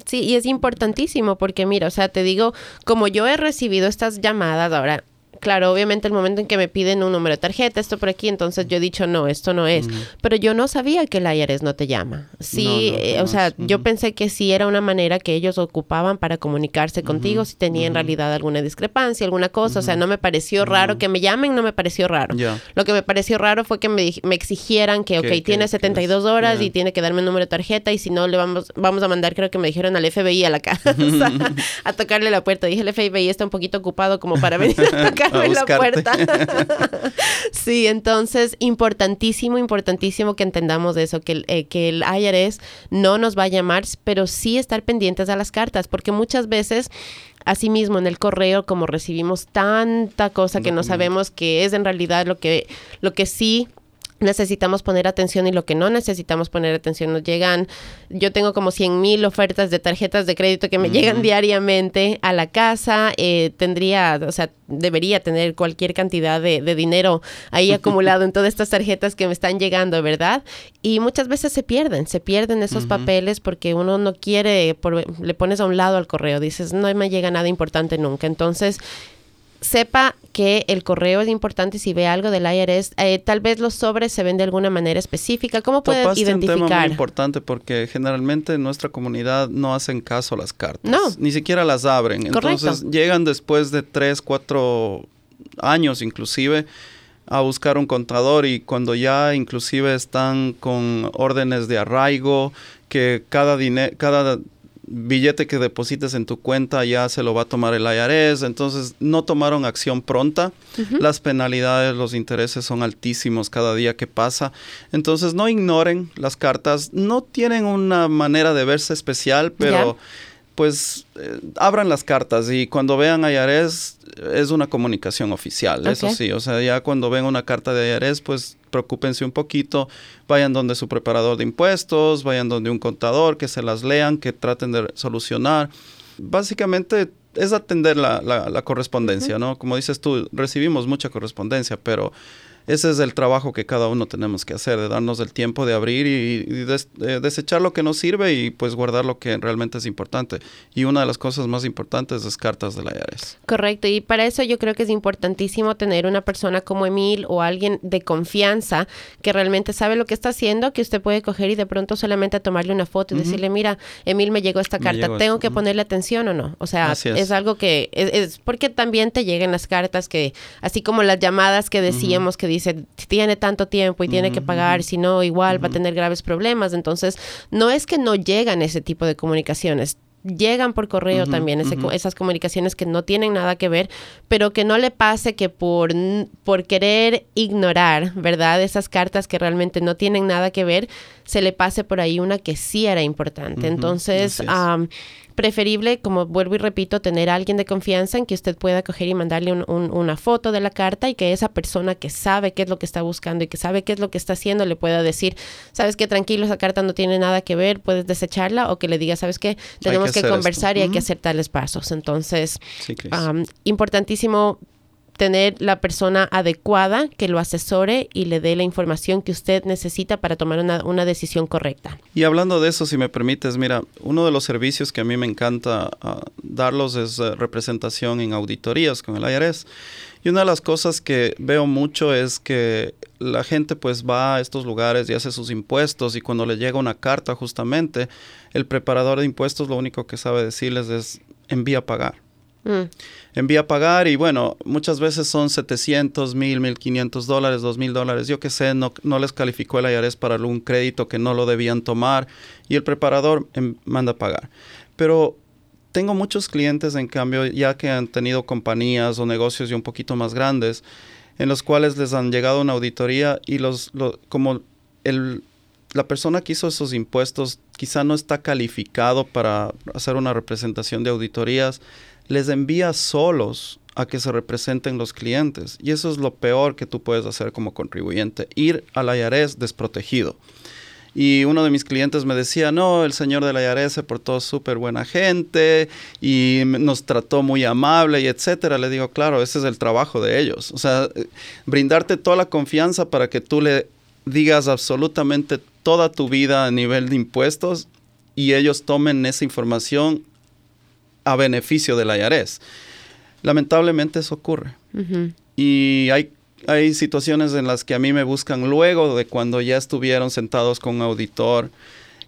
Sí, y es importantísimo porque mira, o sea, te digo, como yo he recibido estas llamadas ahora, claro, obviamente el momento en que me piden un número de tarjeta, esto por aquí, entonces yo he dicho, no, esto no es. Pero yo no sabía que el IRS no te llama. Sí, No, no, eh, o sea, yo pensé que sí era una manera que ellos ocupaban para comunicarse contigo si tenía en realidad alguna discrepancia, alguna cosa. O sea, no me pareció raro que me llamen, no me pareció raro. Lo que me pareció raro fue que me, me exigieran que, ok, que- tiene que 72 es- horas y tiene que darme un número de tarjeta y si no le vamos vamos a mandar, creo que me dijeron al FBI a la casa *laughs* *laughs* a tocarle la puerta. Dije, el FBI está un poquito ocupado como para venir a *laughs* tocarme A la puerta. *laughs* sí, entonces, importantísimo, importantísimo que entendamos eso, que el, eh, que el IRS no nos va a llamar, pero sí estar pendientes a las cartas, porque muchas veces... Asimismo, en el correo, como recibimos tanta cosa que no sabemos que es en realidad lo que, lo que sí necesitamos poner atención y lo que no necesitamos poner atención nos llegan, yo tengo como 100 mil ofertas de tarjetas de crédito que me llegan diariamente a la casa, eh, tendría, o sea, debería tener cualquier cantidad de, de dinero ahí *laughs* acumulado en todas estas tarjetas que me están llegando, ¿verdad? Y muchas veces se pierden, se pierden esos papeles porque uno no quiere, por- le pones a un lado al correo, dices, no me llega nada importante nunca, entonces sepa que el correo es importante si ve algo del IRS. Eh, tal vez los sobres se ven de alguna manera específica. ¿Cómo puede Topaste un tema identificar? muy importante porque generalmente en nuestra comunidad no hacen caso a las cartas. No. Ni siquiera las abren. Correcto. Entonces llegan después de tres, cuatro años inclusive a buscar un contador y cuando ya inclusive están con órdenes de arraigo, que cada, cada billete que deposites en tu cuenta ya se lo va a tomar el IRS, entonces no tomaron acción pronta, las penalidades, los intereses son altísimos cada día que pasa, entonces no ignoren las cartas, no tienen una manera de verse especial, pero pues eh, abran las cartas y cuando vean IRS es una comunicación oficial, eso sí, o sea, ya cuando ven una carta de IRS, pues preocúpense un poquito, vayan donde su preparador de impuestos, vayan donde un contador, que se las lean, que traten de solucionar. Básicamente es atender la, la- la correspondencia, ¿no? Como dices tú, recibimos mucha correspondencia, pero ese es el trabajo que cada uno tenemos que hacer, de darnos el tiempo de abrir y, desechar lo que no sirve y pues guardar lo que realmente es importante. Y una de las cosas más importantes es cartas de la IARES. Correcto, y para eso yo creo que es importantísimo tener una persona como Emil o alguien de confianza que realmente sabe lo que está haciendo, que usted puede coger y de pronto solamente tomarle una foto y decirle, mira, Emil me llegó esta carta, ¿tengo que ponerle atención o no? O sea, es. algo que es, porque también te llegan las cartas que, así como las llamadas que decíamos que dice, tiene tanto tiempo y tiene que pagar, si no, igual va a tener graves problemas. Entonces, no es que no llegan ese tipo de comunicaciones llegan por correo también esas comunicaciones que no tienen nada que ver, pero que no le pase que por, por querer ignorar, ¿verdad? Esas cartas que realmente no tienen nada que ver, se le pase por ahí una que sí era importante. Entonces, preferible, como vuelvo y repito, tener a alguien de confianza en que usted pueda coger y mandarle una foto de la carta y que esa persona que sabe qué es lo que está buscando y que sabe qué es lo que está haciendo le pueda decir, sabes que tranquilo, esa carta no tiene nada que ver, puedes desecharla o que le diga, sabes que tenemos que, conversar y hay que hacer tales pasos. Entonces, importantísimo tener la persona adecuada que lo asesore y le dé la información que usted necesita para tomar una, decisión correcta. Y hablando de eso, si me permites, mira, uno de los servicios que a mí me encanta ah, darlos es eh, representación en auditorías con el IRS. Y una de las cosas que veo mucho es que la gente pues va a estos lugares y hace sus impuestos y cuando le llega una carta justamente, el preparador de impuestos lo único que sabe decirles es envía a pagar. Mm. Envía a pagar y bueno, muchas veces son 700, 1000, 1500 dólares, 2000 dólares, yo qué sé, no, no les calificó el IRS para algún crédito que no lo debían tomar y el preparador em, manda a pagar. Pero tengo muchos clientes, en cambio, ya que han tenido compañías o negocios ya un poquito más grandes, en los cuales les han llegado una auditoría y los, como el, la persona que hizo esos impuestos quizá no está calificado para hacer una representación de auditorías, les envía solos a que se representen los clientes. Y eso es lo peor que tú puedes hacer como contribuyente, ir al IRS desprotegido. Y uno de mis clientes me decía, no, el señor del IRS se portó súper buena gente y nos trató muy amable y etcétera. Le digo, claro, ese es el trabajo de ellos. O sea, brindarte toda la confianza para que tú le digas absolutamente toda tu vida a nivel de impuestos y ellos tomen esa información a beneficio del IRS. Lamentablemente eso ocurre. Y hay, hay situaciones en las que a mí me buscan luego de cuando ya estuvieron sentados con un auditor.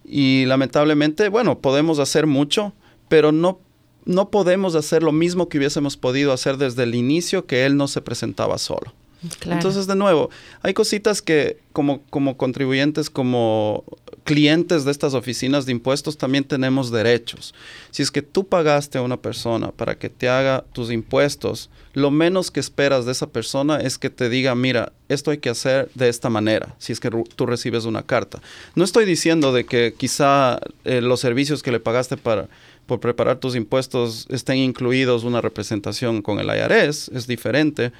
Y lamentablemente, bueno, podemos hacer mucho, pero no, no podemos hacer lo mismo que hubiésemos podido hacer desde el inicio que él no se presentaba solo. Entonces, de nuevo, hay cositas que como, como contribuyentes, como clientes de estas oficinas de impuestos, también tenemos derechos. Si es que tú pagaste a una persona para que te haga tus impuestos, lo menos que esperas de esa persona es que te diga, mira, esto hay que hacer de esta manera, si es que tú recibes una carta. No estoy diciendo de que quizá eh, los servicios que le pagaste para por preparar tus impuestos estén incluidos una representación con el IRS, es diferente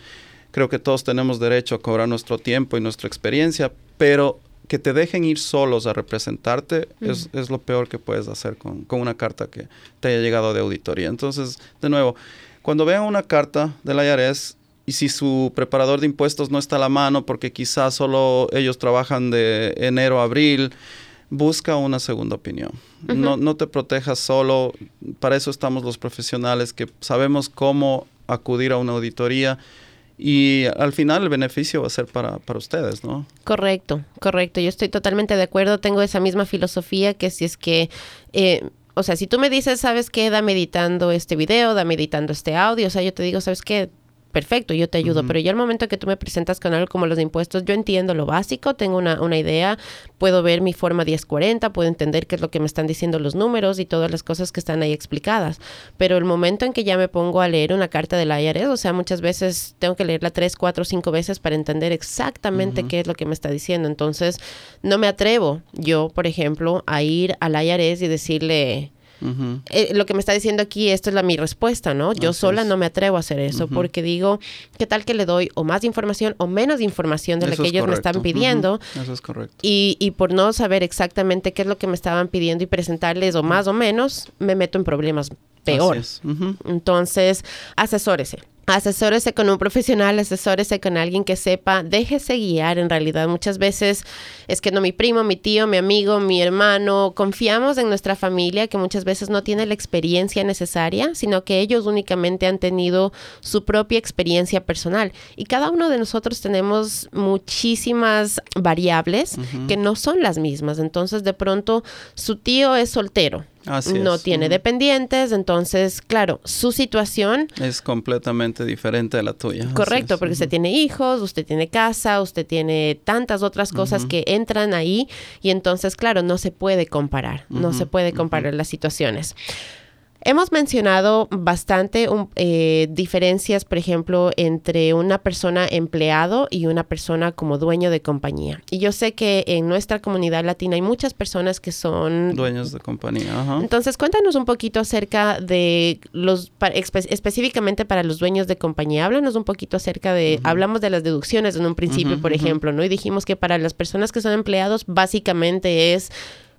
Creo que todos tenemos derecho a cobrar nuestro tiempo y nuestra experiencia, pero que te dejen ir solos a representarte es, lo peor que puedes hacer con, una carta que te haya llegado de auditoría. Entonces, de nuevo, cuando vean una carta del IRS y si su preparador de impuestos no está a la mano porque quizás solo ellos trabajan de enero a abril, busca una segunda opinión. no, no te protejas solo, para eso estamos los profesionales que sabemos cómo acudir a una auditoría y al final el beneficio va a ser para, para, ustedes, ¿no? Correcto, correcto. Yo estoy totalmente de acuerdo. Tengo esa misma filosofía que si es que... Eh, o sea, si tú me dices, ¿sabes qué? Da meditando este video, da meditando este audio. O sea, yo te digo, ¿sabes qué? Perfecto, yo te ayudo, pero ya al momento que tú me presentas con algo como los impuestos, yo entiendo lo básico, tengo una, una idea, puedo ver mi forma 1040, puedo entender qué es lo que me están diciendo los números y todas las cosas que están ahí explicadas, pero el momento en que ya me pongo a leer una carta del IRS, o sea, muchas veces tengo que leerla tres, cuatro, cinco veces para entender exactamente qué es lo que me está diciendo, entonces no me atrevo yo, por ejemplo, a ir al IRS y decirle eh, lo que me está diciendo aquí, esto es la, mi respuesta, ¿no? Yo sola no me atrevo a hacer eso porque digo, ¿qué tal que le doy o más información o menos información de la que ellos me están pidiendo? Eso es correcto. Y, y por no saber exactamente qué es lo que me estaban pidiendo y presentarles o más o menos, me meto en problemas peor. Entonces, asesórese Asesórese con un profesional, asesórese con alguien que sepa, déjese guiar en realidad. Muchas veces es que no mi primo, mi tío, mi amigo, mi hermano, confiamos en nuestra familia que muchas veces no tiene la experiencia necesaria, sino que ellos únicamente han tenido su propia experiencia personal. Y cada uno de nosotros tenemos muchísimas variables que no son las mismas. Entonces de pronto su tío es soltero no tiene dependientes, entonces, claro, su situación es completamente diferente a la tuya. Correcto, porque usted tiene hijos, usted tiene casa, usted tiene tantas otras cosas que entran ahí y entonces, claro, no se puede comparar, no se puede comparar las situaciones. Hemos mencionado bastante eh, diferencias, por ejemplo, entre una persona empleado y una persona como dueño de compañía. Y yo sé que en nuestra comunidad latina hay muchas personas que son dueños de compañía. Entonces, cuéntanos un poquito acerca de los, específicamente para los dueños de compañía. Háblanos un poquito acerca de, hablamos de las deducciones en un principio, por ejemplo, ¿no? Y dijimos que para las personas que son empleados, básicamente es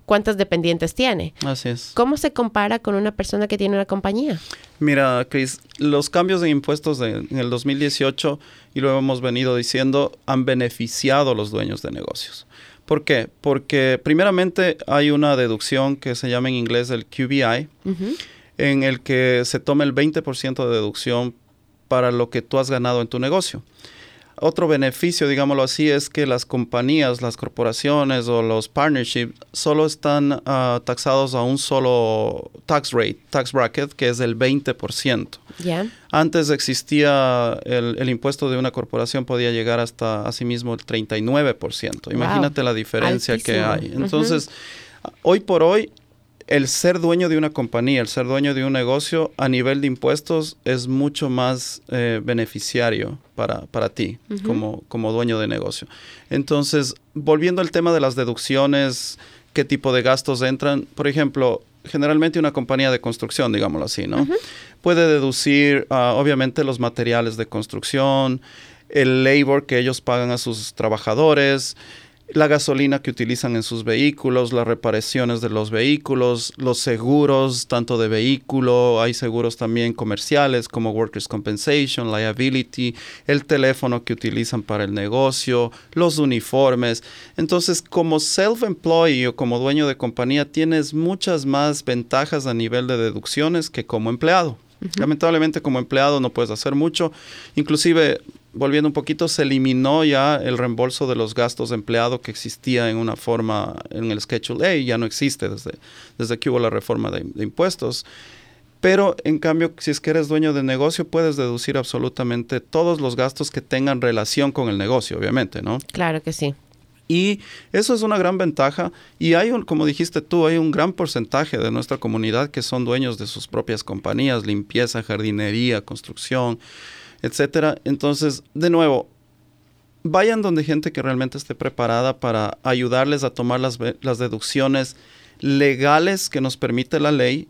cuántos dependientes tiene. Así es. ¿Cómo se compara con una persona que tiene una compañía? Mira, Cris, los cambios de impuestos en el 2018, y lo hemos venido diciendo, han beneficiado a los dueños de negocios. ¿Por qué? Porque primeramente hay una deducción que se llama en inglés el QBI, en el que se toma el 20% de deducción para lo que tú has ganado en tu negocio. Otro beneficio, digámoslo así, es que las compañías, las corporaciones o los partnerships solo están ah, taxados a un solo tax rate, tax bracket, que es del 20%. Antes existía el, impuesto de una corporación podía llegar hasta asimismo el 39%. Imagínate la diferencia que hay. Entonces, hoy por hoy el ser dueño de una compañía, el ser dueño de un negocio a nivel de impuestos es mucho más eh, beneficiario para, para ti como, como dueño de negocio. Entonces, volviendo al tema de las deducciones, qué tipo de gastos entran, por ejemplo, generalmente una compañía de construcción, digámoslo así, ¿no? Puede deducir, ah, obviamente, los materiales de construcción, el labor que ellos pagan a sus trabajadores, la gasolina que utilizan en sus vehículos, las reparaciones de los vehículos, los seguros, tanto de vehículo, hay seguros también comerciales como Workers' Compensation, Liability, el teléfono que utilizan para el negocio, los uniformes. Entonces, como self-employee o como dueño de compañía, tienes muchas más ventajas a nivel de deducciones que como empleado. Lamentablemente como empleado no puedes hacer mucho. Inclusive volviendo un poquito, se eliminó ya el reembolso de los gastos de empleado que existía en una forma en el Schedule A, ya no existe desde, desde que hubo la reforma de, impuestos. Pero en cambio, si es que eres dueño de negocio, puedes deducir absolutamente todos los gastos que tengan relación con el negocio, obviamente, ¿no? Claro que sí. Y eso es una gran ventaja. Y hay un, como dijiste tú, hay un gran porcentaje de nuestra comunidad que son dueños de sus propias compañías, limpieza, jardinería, construcción etcétera. Entonces, de nuevo, vayan donde gente que realmente esté preparada para ayudarles a tomar las, deducciones legales que nos permite la ley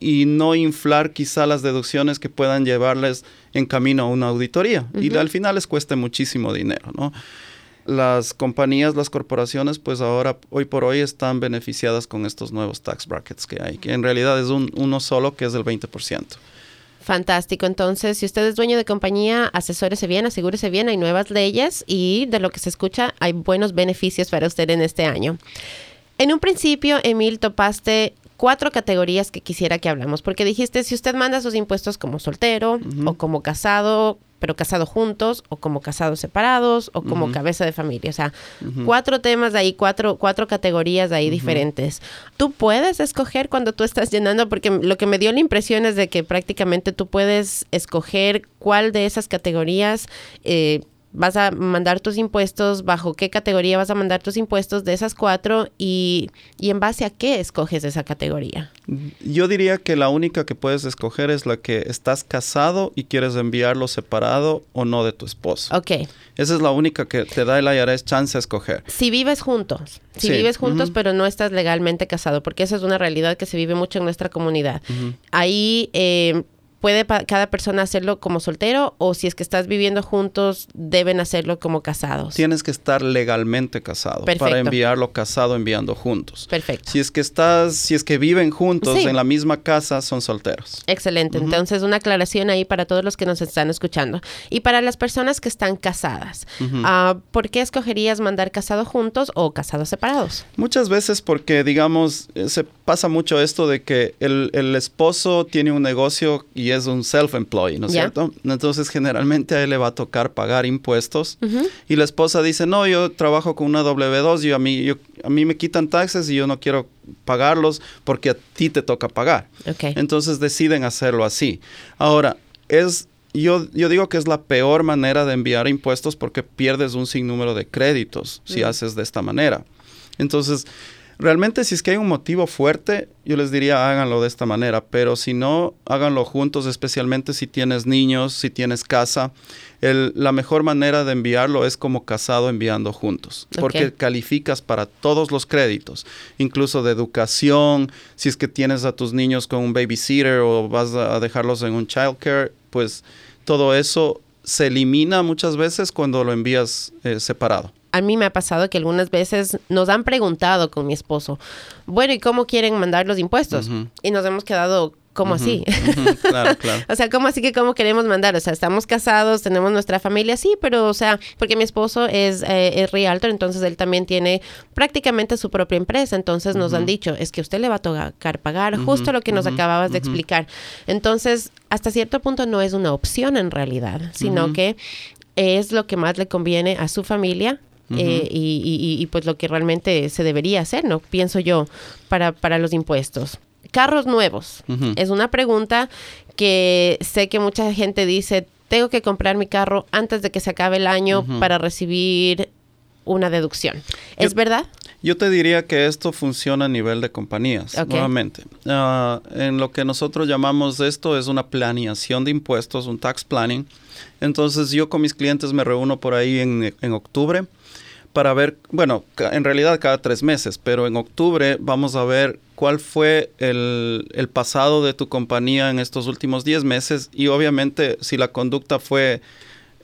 y no inflar quizá las deducciones que puedan llevarles en camino a una auditoría y al final les cueste muchísimo dinero, ¿no? Las compañías, las corporaciones, pues ahora, hoy por hoy, están beneficiadas con estos nuevos tax brackets que hay, que en realidad es un, uno solo, que es del 20%. Fantástico. Entonces, si usted es dueño de compañía, asesórese bien, asegúrese bien. Hay nuevas leyes y de lo que se escucha, hay buenos beneficios para usted en este año. En un principio, Emil, topaste cuatro categorías que quisiera que hablamos, porque dijiste, si usted manda sus impuestos como soltero o como casado, pero casado juntos o como casados separados o como cabeza de familia. O sea, cuatro temas ahí, cuatro, cuatro categorías ahí diferentes. Tú puedes escoger cuando tú estás llenando, porque lo que me dio la impresión es de que prácticamente tú puedes escoger cuál de esas categorías eh, vas a mandar tus impuestos, bajo qué categoría vas a mandar tus impuestos de esas cuatro y, en base a qué escoges esa categoría. Yo diría que la única que puedes escoger es la que estás casado y quieres enviarlo separado o no de tu esposo. Ok. Esa es la única que te da el IRS chance a escoger. Si vives juntos, si vives juntos pero no estás legalmente casado, porque esa es una realidad que se vive mucho en nuestra comunidad. Ahí... Eh, ¿puede cada persona hacerlo como soltero o si es que estás viviendo juntos, deben hacerlo como casados? Tienes que estar legalmente casado para enviarlo casado enviando juntos. Perfecto. Si es que estás, si es que viven juntos en la misma casa, son solteros. Excelente. Entonces, una aclaración ahí para todos los que nos están escuchando. Y para las personas que están casadas, uh, ¿por qué escogerías mandar casado juntos o casados separados? Muchas veces porque, digamos, eh, se pasa mucho esto de que el, el esposo tiene un negocio y es un self-employed, ¿no es cierto? Entonces, generalmente a él le va a tocar pagar impuestos y la esposa dice, no, yo trabajo con una W2 y a mí, yo, a mí me quitan taxes y yo no quiero pagarlos porque a ti te toca pagar. Entonces deciden hacerlo así. Ahora, es yo, yo, digo que es la peor manera de enviar impuestos porque pierdes un sinnúmero de créditos si mm. haces de esta manera. Entonces, realmente si es que hay un motivo fuerte, yo les diría háganlo de esta manera, pero si no, háganlo juntos, especialmente si tienes niños, si tienes casa. la mejor manera de enviarlo es como casado enviando juntos, porque calificas para todos los créditos, incluso de educación, si es que tienes a tus niños con un babysitter o vas a dejarlos en un childcare, pues todo eso se elimina muchas veces cuando lo envías eh, separado a mí me ha pasado que algunas veces nos han preguntado con mi esposo, bueno, ¿y cómo quieren mandar los impuestos? Y nos hemos quedado, ¿cómo así? *laughs* claro, claro. o sea, ¿cómo así que cómo queremos mandar? O sea, estamos casados, tenemos nuestra familia, sí, pero, o sea, porque mi esposo es, eh, es realtor, entonces él también tiene prácticamente su propia empresa, entonces nos han dicho, es que usted le va a tocar pagar justo lo que nos acababas de explicar. Entonces, hasta cierto punto no es una opción en realidad, sino que es lo que más le conviene a su familia eh, y, pues lo que realmente se debería hacer, ¿no? Pienso yo, para, para los impuestos. Carros nuevos. Es una pregunta que sé que mucha gente dice, tengo que comprar mi carro antes de que se acabe el año para recibir una deducción. ¿Es verdad? Yo te diría que esto funciona a nivel de compañías, nuevamente. Ah, en lo que nosotros llamamos esto es una planeación de impuestos, un tax planning. Entonces yo con mis clientes me reúno por ahí en, en octubre para ver, bueno, en realidad cada tres meses, pero en octubre vamos a ver cuál fue el, pasado de tu compañía en estos últimos diez meses y obviamente si la conducta fue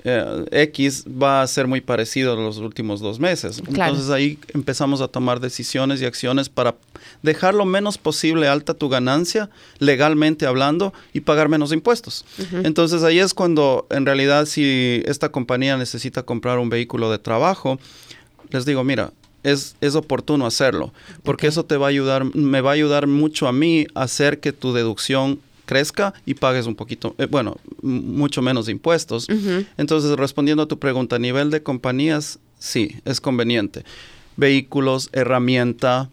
eh, X va a ser muy parecido a los últimos dos meses. Entonces ahí empezamos a tomar decisiones y acciones para dejar lo menos posible alta tu ganancia, legalmente hablando, y pagar menos impuestos. Entonces ahí es cuando en realidad si esta compañía necesita comprar un vehículo de trabajo, les digo, mira, es, es oportuno hacerlo, porque eso te va a ayudar, me va a ayudar mucho a mí a hacer que tu deducción crezca y pagues un poquito, eh, bueno, mucho menos impuestos. Entonces, respondiendo a tu pregunta, a nivel de compañías, sí, es conveniente. Vehículos, herramienta,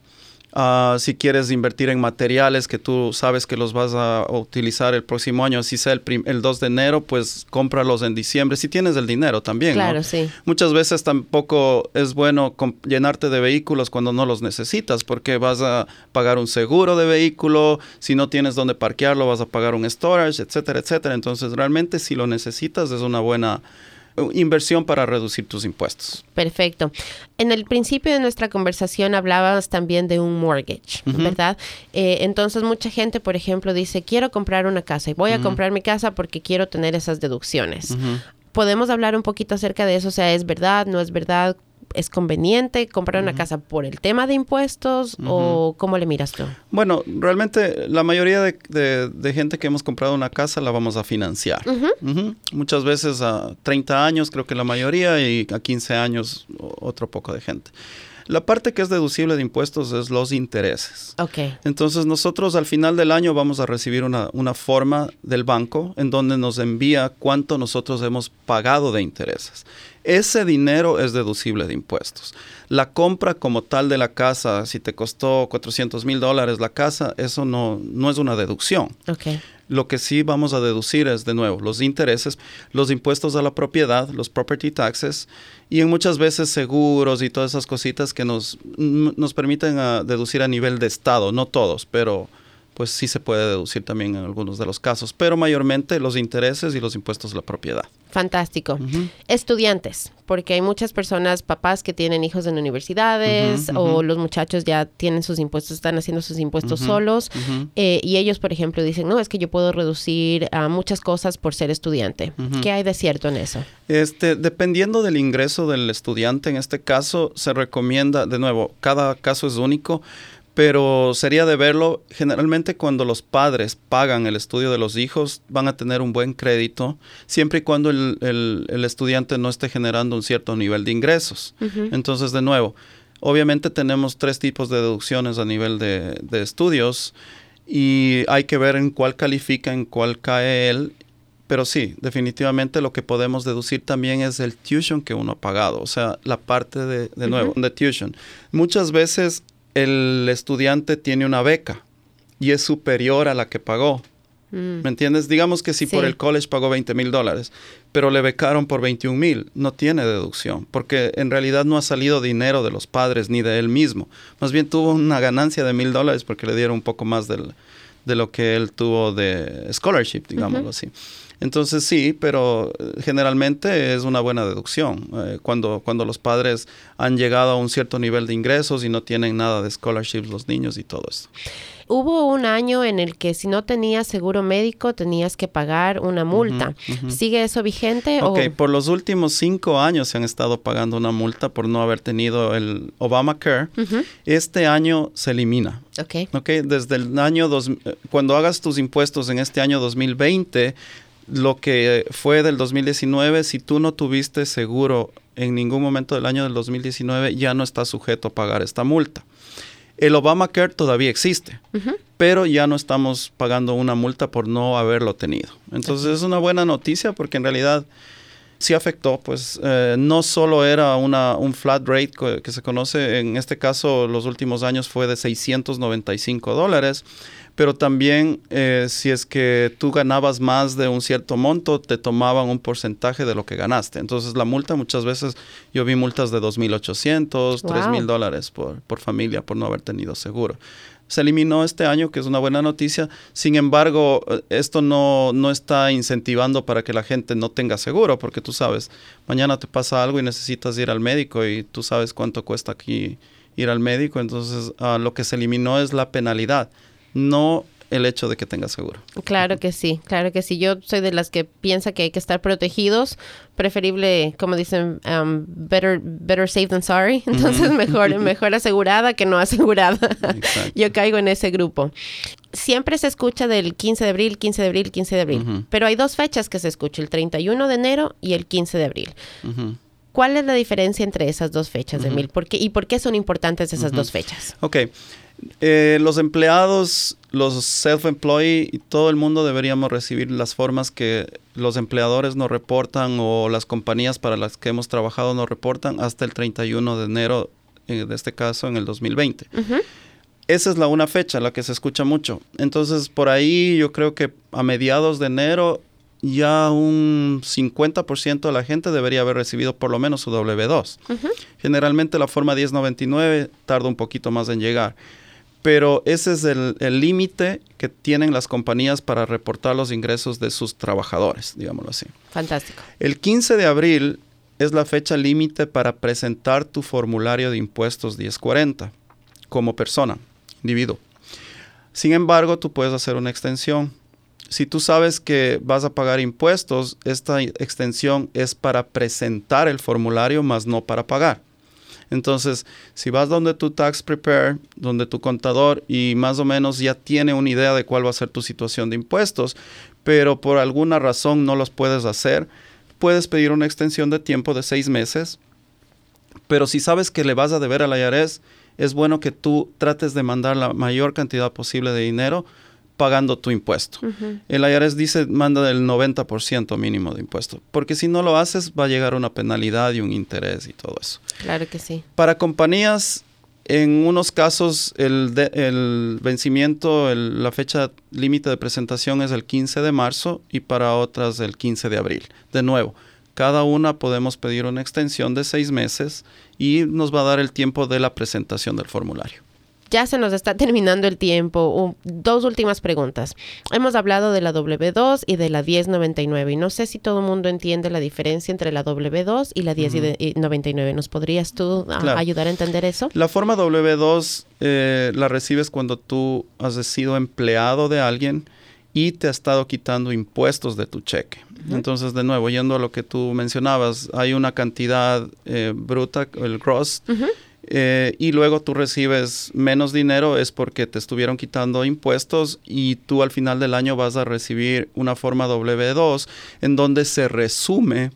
Ah, si quieres invertir en materiales que tú sabes que los vas a utilizar el próximo año, si sea el, el 2 de enero, pues cómpralos en diciembre, si tienes el dinero también. Claro, sí. Muchas veces tampoco es bueno llenarte de vehículos cuando no los necesitas, porque vas a pagar un seguro de vehículo, si no tienes dónde parquearlo, vas a pagar un storage, etcétera, etcétera. Entonces, realmente si lo necesitas es una buena inversión para reducir tus impuestos. Perfecto. En el principio de nuestra conversación hablabas también de un mortgage, ¿verdad? Eh, entonces mucha gente, por ejemplo, dice, quiero comprar una casa y voy a comprar mi casa porque quiero tener esas deducciones. ¿Podemos hablar un poquito acerca de eso? O sea, ¿es verdad? ¿No es verdad? ¿Es conveniente comprar una casa por el tema de impuestos o cómo le miras tú? Bueno, realmente la mayoría de, gente que hemos comprado una casa la vamos a financiar. Muchas veces a 30 años, creo que la mayoría, y a 15 años otro poco de gente. La parte que es deducible de impuestos es los intereses. Ok. Entonces nosotros al final del año vamos a recibir una, una, forma del banco en donde nos envía cuánto nosotros hemos pagado de intereses. Ese dinero es deducible de impuestos. La compra como tal de la casa, si te costó 400 mil dólares la casa, eso no, no es una deducción. Okay. Lo que sí vamos a deducir es, de nuevo, los intereses, los impuestos a la propiedad, los property taxes y en muchas veces seguros y todas esas cositas que nos, nos permiten a deducir a nivel de Estado, no todos, pero pues sí se puede deducir también en algunos de los casos, pero mayormente los intereses y los impuestos de la propiedad. Fantástico. Estudiantes, porque hay muchas personas, papás que tienen hijos en universidades o los muchachos ya tienen sus impuestos, están haciendo sus impuestos solos eh, y ellos, por ejemplo, dicen, no, es que yo puedo reducir a muchas cosas por ser estudiante. ¿Qué hay de cierto en eso? Este, dependiendo del ingreso del estudiante, en este caso se recomienda, de nuevo, cada caso es único pero sería de verlo, generalmente cuando los padres pagan el estudio de los hijos van a tener un buen crédito, siempre y cuando el, estudiante no esté generando un cierto nivel de ingresos. Entonces, de nuevo, obviamente tenemos tres tipos de deducciones a nivel de, de estudios y hay que ver en cuál califica, en cuál cae él pero sí, definitivamente lo que podemos deducir también es el tuition que uno ha pagado, o sea, la parte de, de nuevo, de tuition. Muchas veces el estudiante tiene una beca y es superior a la que pagó. Mm. ¿Me entiendes? Digamos que si por el college pagó 20 mil dólares, pero le becaron por 21 mil, no tiene deducción, porque en realidad no ha salido dinero de los padres ni de él mismo. Más bien tuvo una ganancia de mil dólares porque le dieron un poco más del, de lo que él tuvo de scholarship, digámoslo así. Entonces sí, pero eh, generalmente es una buena deducción. Eh, cuando, cuando los padres han llegado a un cierto nivel de ingresos y no tienen nada de scholarships los niños y todo eso. Hubo un año en el que si no tenías seguro médico tenías que pagar una multa. ¿Sigue eso vigente? Ok, por los últimos cinco años se han estado pagando una multa por no haber tenido el Obamacare. Este año se elimina. Ok. Ok, desde el año, dos, eh, cuando hagas tus impuestos en este año 2020, lo que fue del 2019, si tú no tuviste seguro en ningún momento del año del 2019, ya no estás sujeto a pagar esta multa. El Obamacare todavía existe, pero ya no estamos pagando una multa por no haberlo tenido. Entonces es una buena noticia porque en realidad sí afectó, pues eh, no solo era una, un flat rate que, que, se conoce, en este caso los últimos años fue de 695 dólares, pero también eh, si es que tú ganabas más de un cierto monto, te tomaban un porcentaje de lo que ganaste. Entonces la multa muchas veces, yo vi multas de 2.800, wow. 3.000 dólares por, por familia por no haber tenido seguro. Se eliminó este año, que es una buena noticia. Sin embargo, esto no, no está incentivando para que la gente no tenga seguro, porque tú sabes, mañana te pasa algo y necesitas ir al médico y tú sabes cuánto cuesta aquí ir al médico. Entonces, uh, lo que se eliminó es la penalidad no el hecho de que tenga seguro. Claro que sí, claro que sí. Yo soy de las que piensa que hay que estar protegidos, preferible, como dicen, um, better, better safe than sorry. *laughs* Entonces, mejor, *laughs* mejor asegurada que no asegurada. Yo caigo en ese grupo. Siempre se escucha del 15 de abril, 15 de abril, 15 de abril. Pero hay dos fechas que se escucha, el 31 de enero y el 15 de abril. ¿Cuál es la diferencia entre esas dos fechas, Emil? ¿Por qué, ¿Y por qué son importantes esas dos fechas? Ok. Eh, los empleados, los self-employed y todo el mundo deberíamos recibir las formas que los empleadores nos reportan o las compañías para las que hemos trabajado nos reportan hasta el 31 de enero, eh, de este caso en el 2020. Esa es la una fecha, la que se escucha mucho. Entonces, por ahí yo creo que a mediados de enero ya un 50% de la gente debería haber recibido por lo menos su W2. Generalmente la forma 1099 tarda un poquito más en llegar pero ese es el límite que tienen las compañías para reportar los ingresos de sus trabajadores, digámoslo así. Fantástico. El 15 de abril es la fecha límite para presentar tu formulario de impuestos 1040 como persona, individuo. Sin embargo, tú puedes hacer una extensión. Si tú sabes que vas a pagar impuestos, esta extensión es para presentar el formulario, más no para pagar. Entonces, si vas donde tu tax prepare, donde tu contador y más o menos ya tiene una idea de cuál va a ser tu situación de impuestos, pero por alguna razón no los puedes hacer, puedes pedir una extensión de tiempo de seis meses. Pero si sabes que le vas a deber a la IRS, es bueno que tú trates de mandar la mayor cantidad posible de dinero pagando tu impuesto. El IRS dice manda el 90% mínimo de impuesto, porque si no lo haces va a llegar una penalidad y un interés y todo eso. Claro que sí. Para compañías, en unos casos el, el vencimiento, la fecha límite de presentación es el 15 de marzo y para otras el 15 de abril. De nuevo, cada una podemos pedir una extensión de seis meses y nos va a dar el tiempo de la presentación del formulario. Ya se nos está *laughs* terminando el tiempo. dos últimas preguntas. Hemos hablado de la W2 y de la 1099 y no sé si todo el mundo entiende la diferencia entre la W2 y la 1099. ¿Nos podrías tú ah, ayudar a entender eso? La forma W2 eh, la recibes cuando tú has sido empleado de alguien y te ha estado quitando impuestos de tu cheque. Entonces, de nuevo, yendo a lo que tú mencionabas, hay una cantidad eh, bruta, el gross, eh, y luego tú recibes menos dinero es porque te estuvieron quitando impuestos y tú al final del año vas a recibir una forma W2 en donde se resume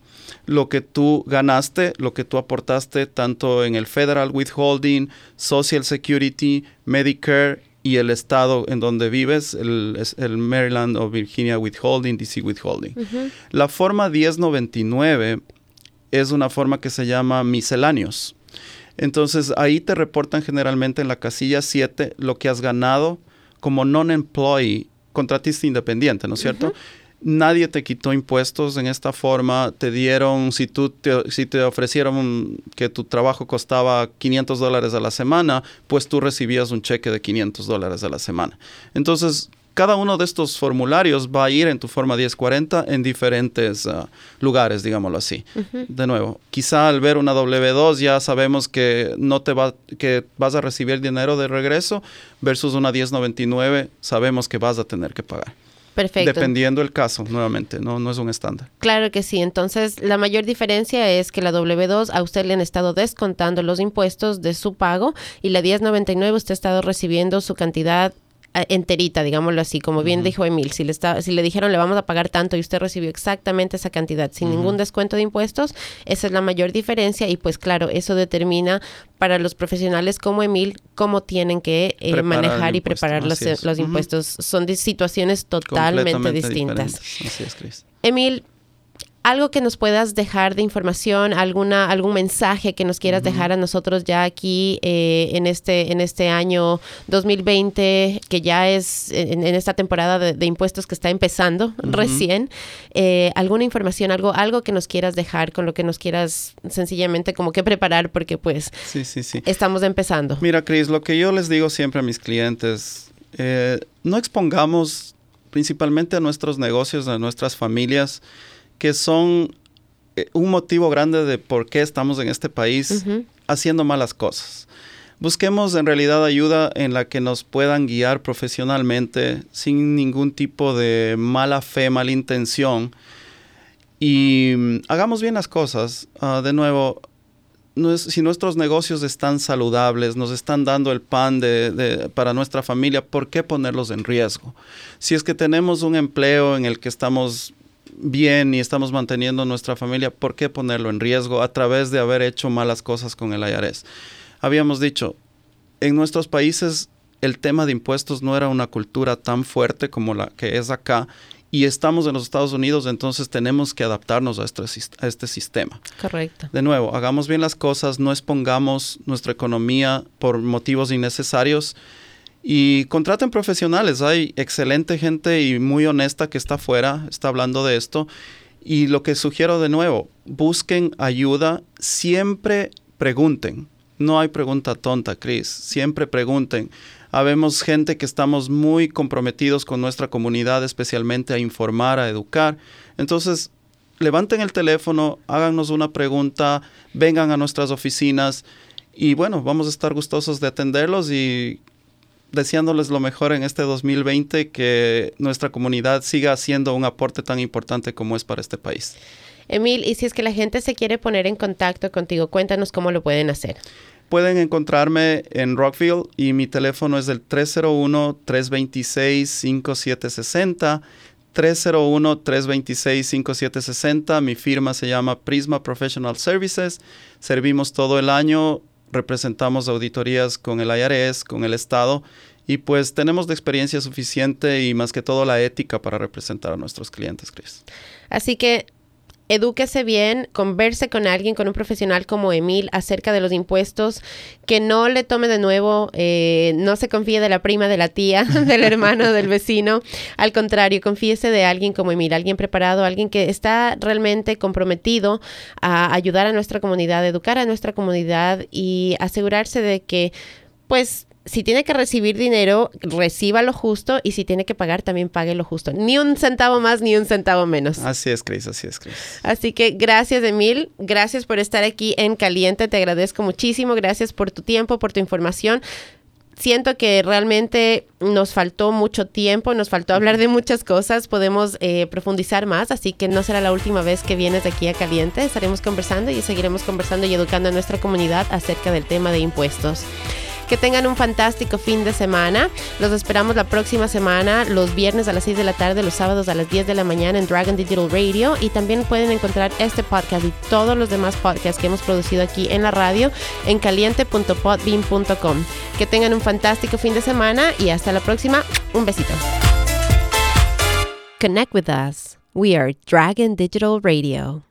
lo que tú ganaste, lo que tú aportaste tanto en el Federal Withholding, Social Security, Medicare y el estado en donde vives, el, el Maryland o Virginia Withholding, DC Withholding. La forma 1099 es una forma que se llama misceláneos. Entonces ahí te reportan generalmente en la casilla 7 lo que has ganado como non-employee, contratista independiente, ¿no es cierto? Nadie te quitó impuestos en esta forma, te dieron, si, tú te, si te ofrecieron que tu trabajo costaba 500 dólares a la semana, pues tú recibías un cheque de 500 dólares a la semana. Entonces, cada uno de estos formularios va a ir en tu forma 1040 en diferentes ah, lugares, digámoslo así. De nuevo, quizá al ver una W2 ya sabemos que no te va que vas a recibir dinero de regreso versus una 1099 sabemos que vas a tener que pagar. Perfecto. Dependiendo el caso, nuevamente, no, no es un estándar. Claro que sí. Entonces, la mayor diferencia es que la W2 a usted le han estado descontando los impuestos de su pago y la 1099 usted ha estado recibiendo su cantidad enterita, digámoslo así, como bien dijo Emil, si le, está, si le dijeron le vamos a pagar tanto y usted recibió exactamente esa cantidad sin ningún descuento de impuestos, esa es la mayor diferencia y pues claro, eso determina para los profesionales como Emil cómo tienen que eh, manejar y preparar los, los impuestos. Son situaciones totalmente distintas. Así es, Emil, algo que nos puedas dejar de información, alguna, algún mensaje que nos quieras dejar a nosotros ya aquí eh, en, este, en este año 2020, que ya es en, esta temporada de, impuestos que está empezando recién. Eh, alguna información, algo, algo que nos quieras dejar, con lo que nos quieras sencillamente como que preparar, porque pues sí, sí, sí. estamos empezando. Mira, Cris, lo que yo les digo siempre a mis clientes, eh, no expongamos principalmente a nuestros negocios, a nuestras familias, que son eh, un motivo grande de por qué estamos en este país haciendo malas cosas. Busquemos en realidad ayuda en la que nos puedan guiar profesionalmente sin ningún tipo de mala fe, mala intención. Y mm, hagamos bien las cosas. Ah, de nuevo, si nuestros negocios están saludables, nos están dando el pan para nuestra familia, ¿por qué ponerlos en riesgo? Si es que tenemos un empleo en el que estamos bien y estamos manteniendo nuestra familia, ¿por qué ponerlo en riesgo a través de haber hecho malas cosas con el IRS? Habíamos dicho, en nuestros países el tema de impuestos no era una cultura tan fuerte como la que es acá y estamos en los Estados Unidos, entonces tenemos que adaptarnos a este, a este sistema. Correcto. De nuevo, hagamos bien las cosas, no expongamos nuestra economía por motivos innecesarios y contraten profesionales. Hay excelente gente y muy honesta que está afuera, está hablando de esto. Y lo que sugiero de nuevo, busquen ayuda, siempre pregunten. No hay pregunta tonta, Chris. Siempre pregunten. Habemos gente que estamos muy comprometidos con nuestra comunidad, especialmente a informar, a educar. Entonces, levanten el teléfono, háganos una pregunta, vengan a nuestras oficinas y bueno, vamos a estar gustosos de atenderlos y deseándoles lo mejor en este 2020, que nuestra comunidad siga haciendo un aporte tan importante como es para este país. Emil, y si es que la gente se quiere poner en contacto contigo, cuéntanos cómo lo pueden hacer. Pueden encontrarme en Rockville y mi teléfono es el 301-326-5760. 301-326-5760. Mi firma se llama Prisma Professional Services. Servimos todo el año representamos auditorías con el IRS, con el Estado, y pues tenemos la experiencia suficiente y más que todo la ética para representar a nuestros clientes, Chris. Así que edúquese bien, converse con alguien, con un profesional como Emil acerca de los impuestos, que no le tome de nuevo, eh, no se confíe de la prima, de la tía, *laughs* del hermano, del vecino. Al contrario, confíese de alguien como Emil, alguien preparado, alguien que está realmente comprometido a ayudar a nuestra comunidad, educar a nuestra comunidad y asegurarse de que, pues, si tiene que recibir dinero, reciba lo justo y si tiene que pagar, también pague lo justo. Ni un centavo más, ni un centavo menos. Así es, Cris, así es, Cris. Así que gracias, Emil. Gracias por estar aquí en Caliente. Te agradezco muchísimo. Gracias por tu tiempo, por tu información siento que realmente nos faltó mucho tiempo, nos faltó hablar de muchas cosas, podemos eh, profundizar más, así que no será la última vez que vienes aquí a Caliente, estaremos conversando y seguiremos conversando y educando a nuestra comunidad acerca del tema de impuestos. Que tengan un fantástico fin de semana. Los esperamos la próxima semana, los viernes a las 6 de la tarde, los sábados a las 10 de la mañana en Dragon Digital Radio. Y también pueden encontrar este podcast y todos los demás podcasts que hemos producido aquí en la radio en caliente.podbean.com. Que tengan un fantástico fin de semana y hasta la próxima. Un besito. Connect with us. We are Dragon Digital Radio.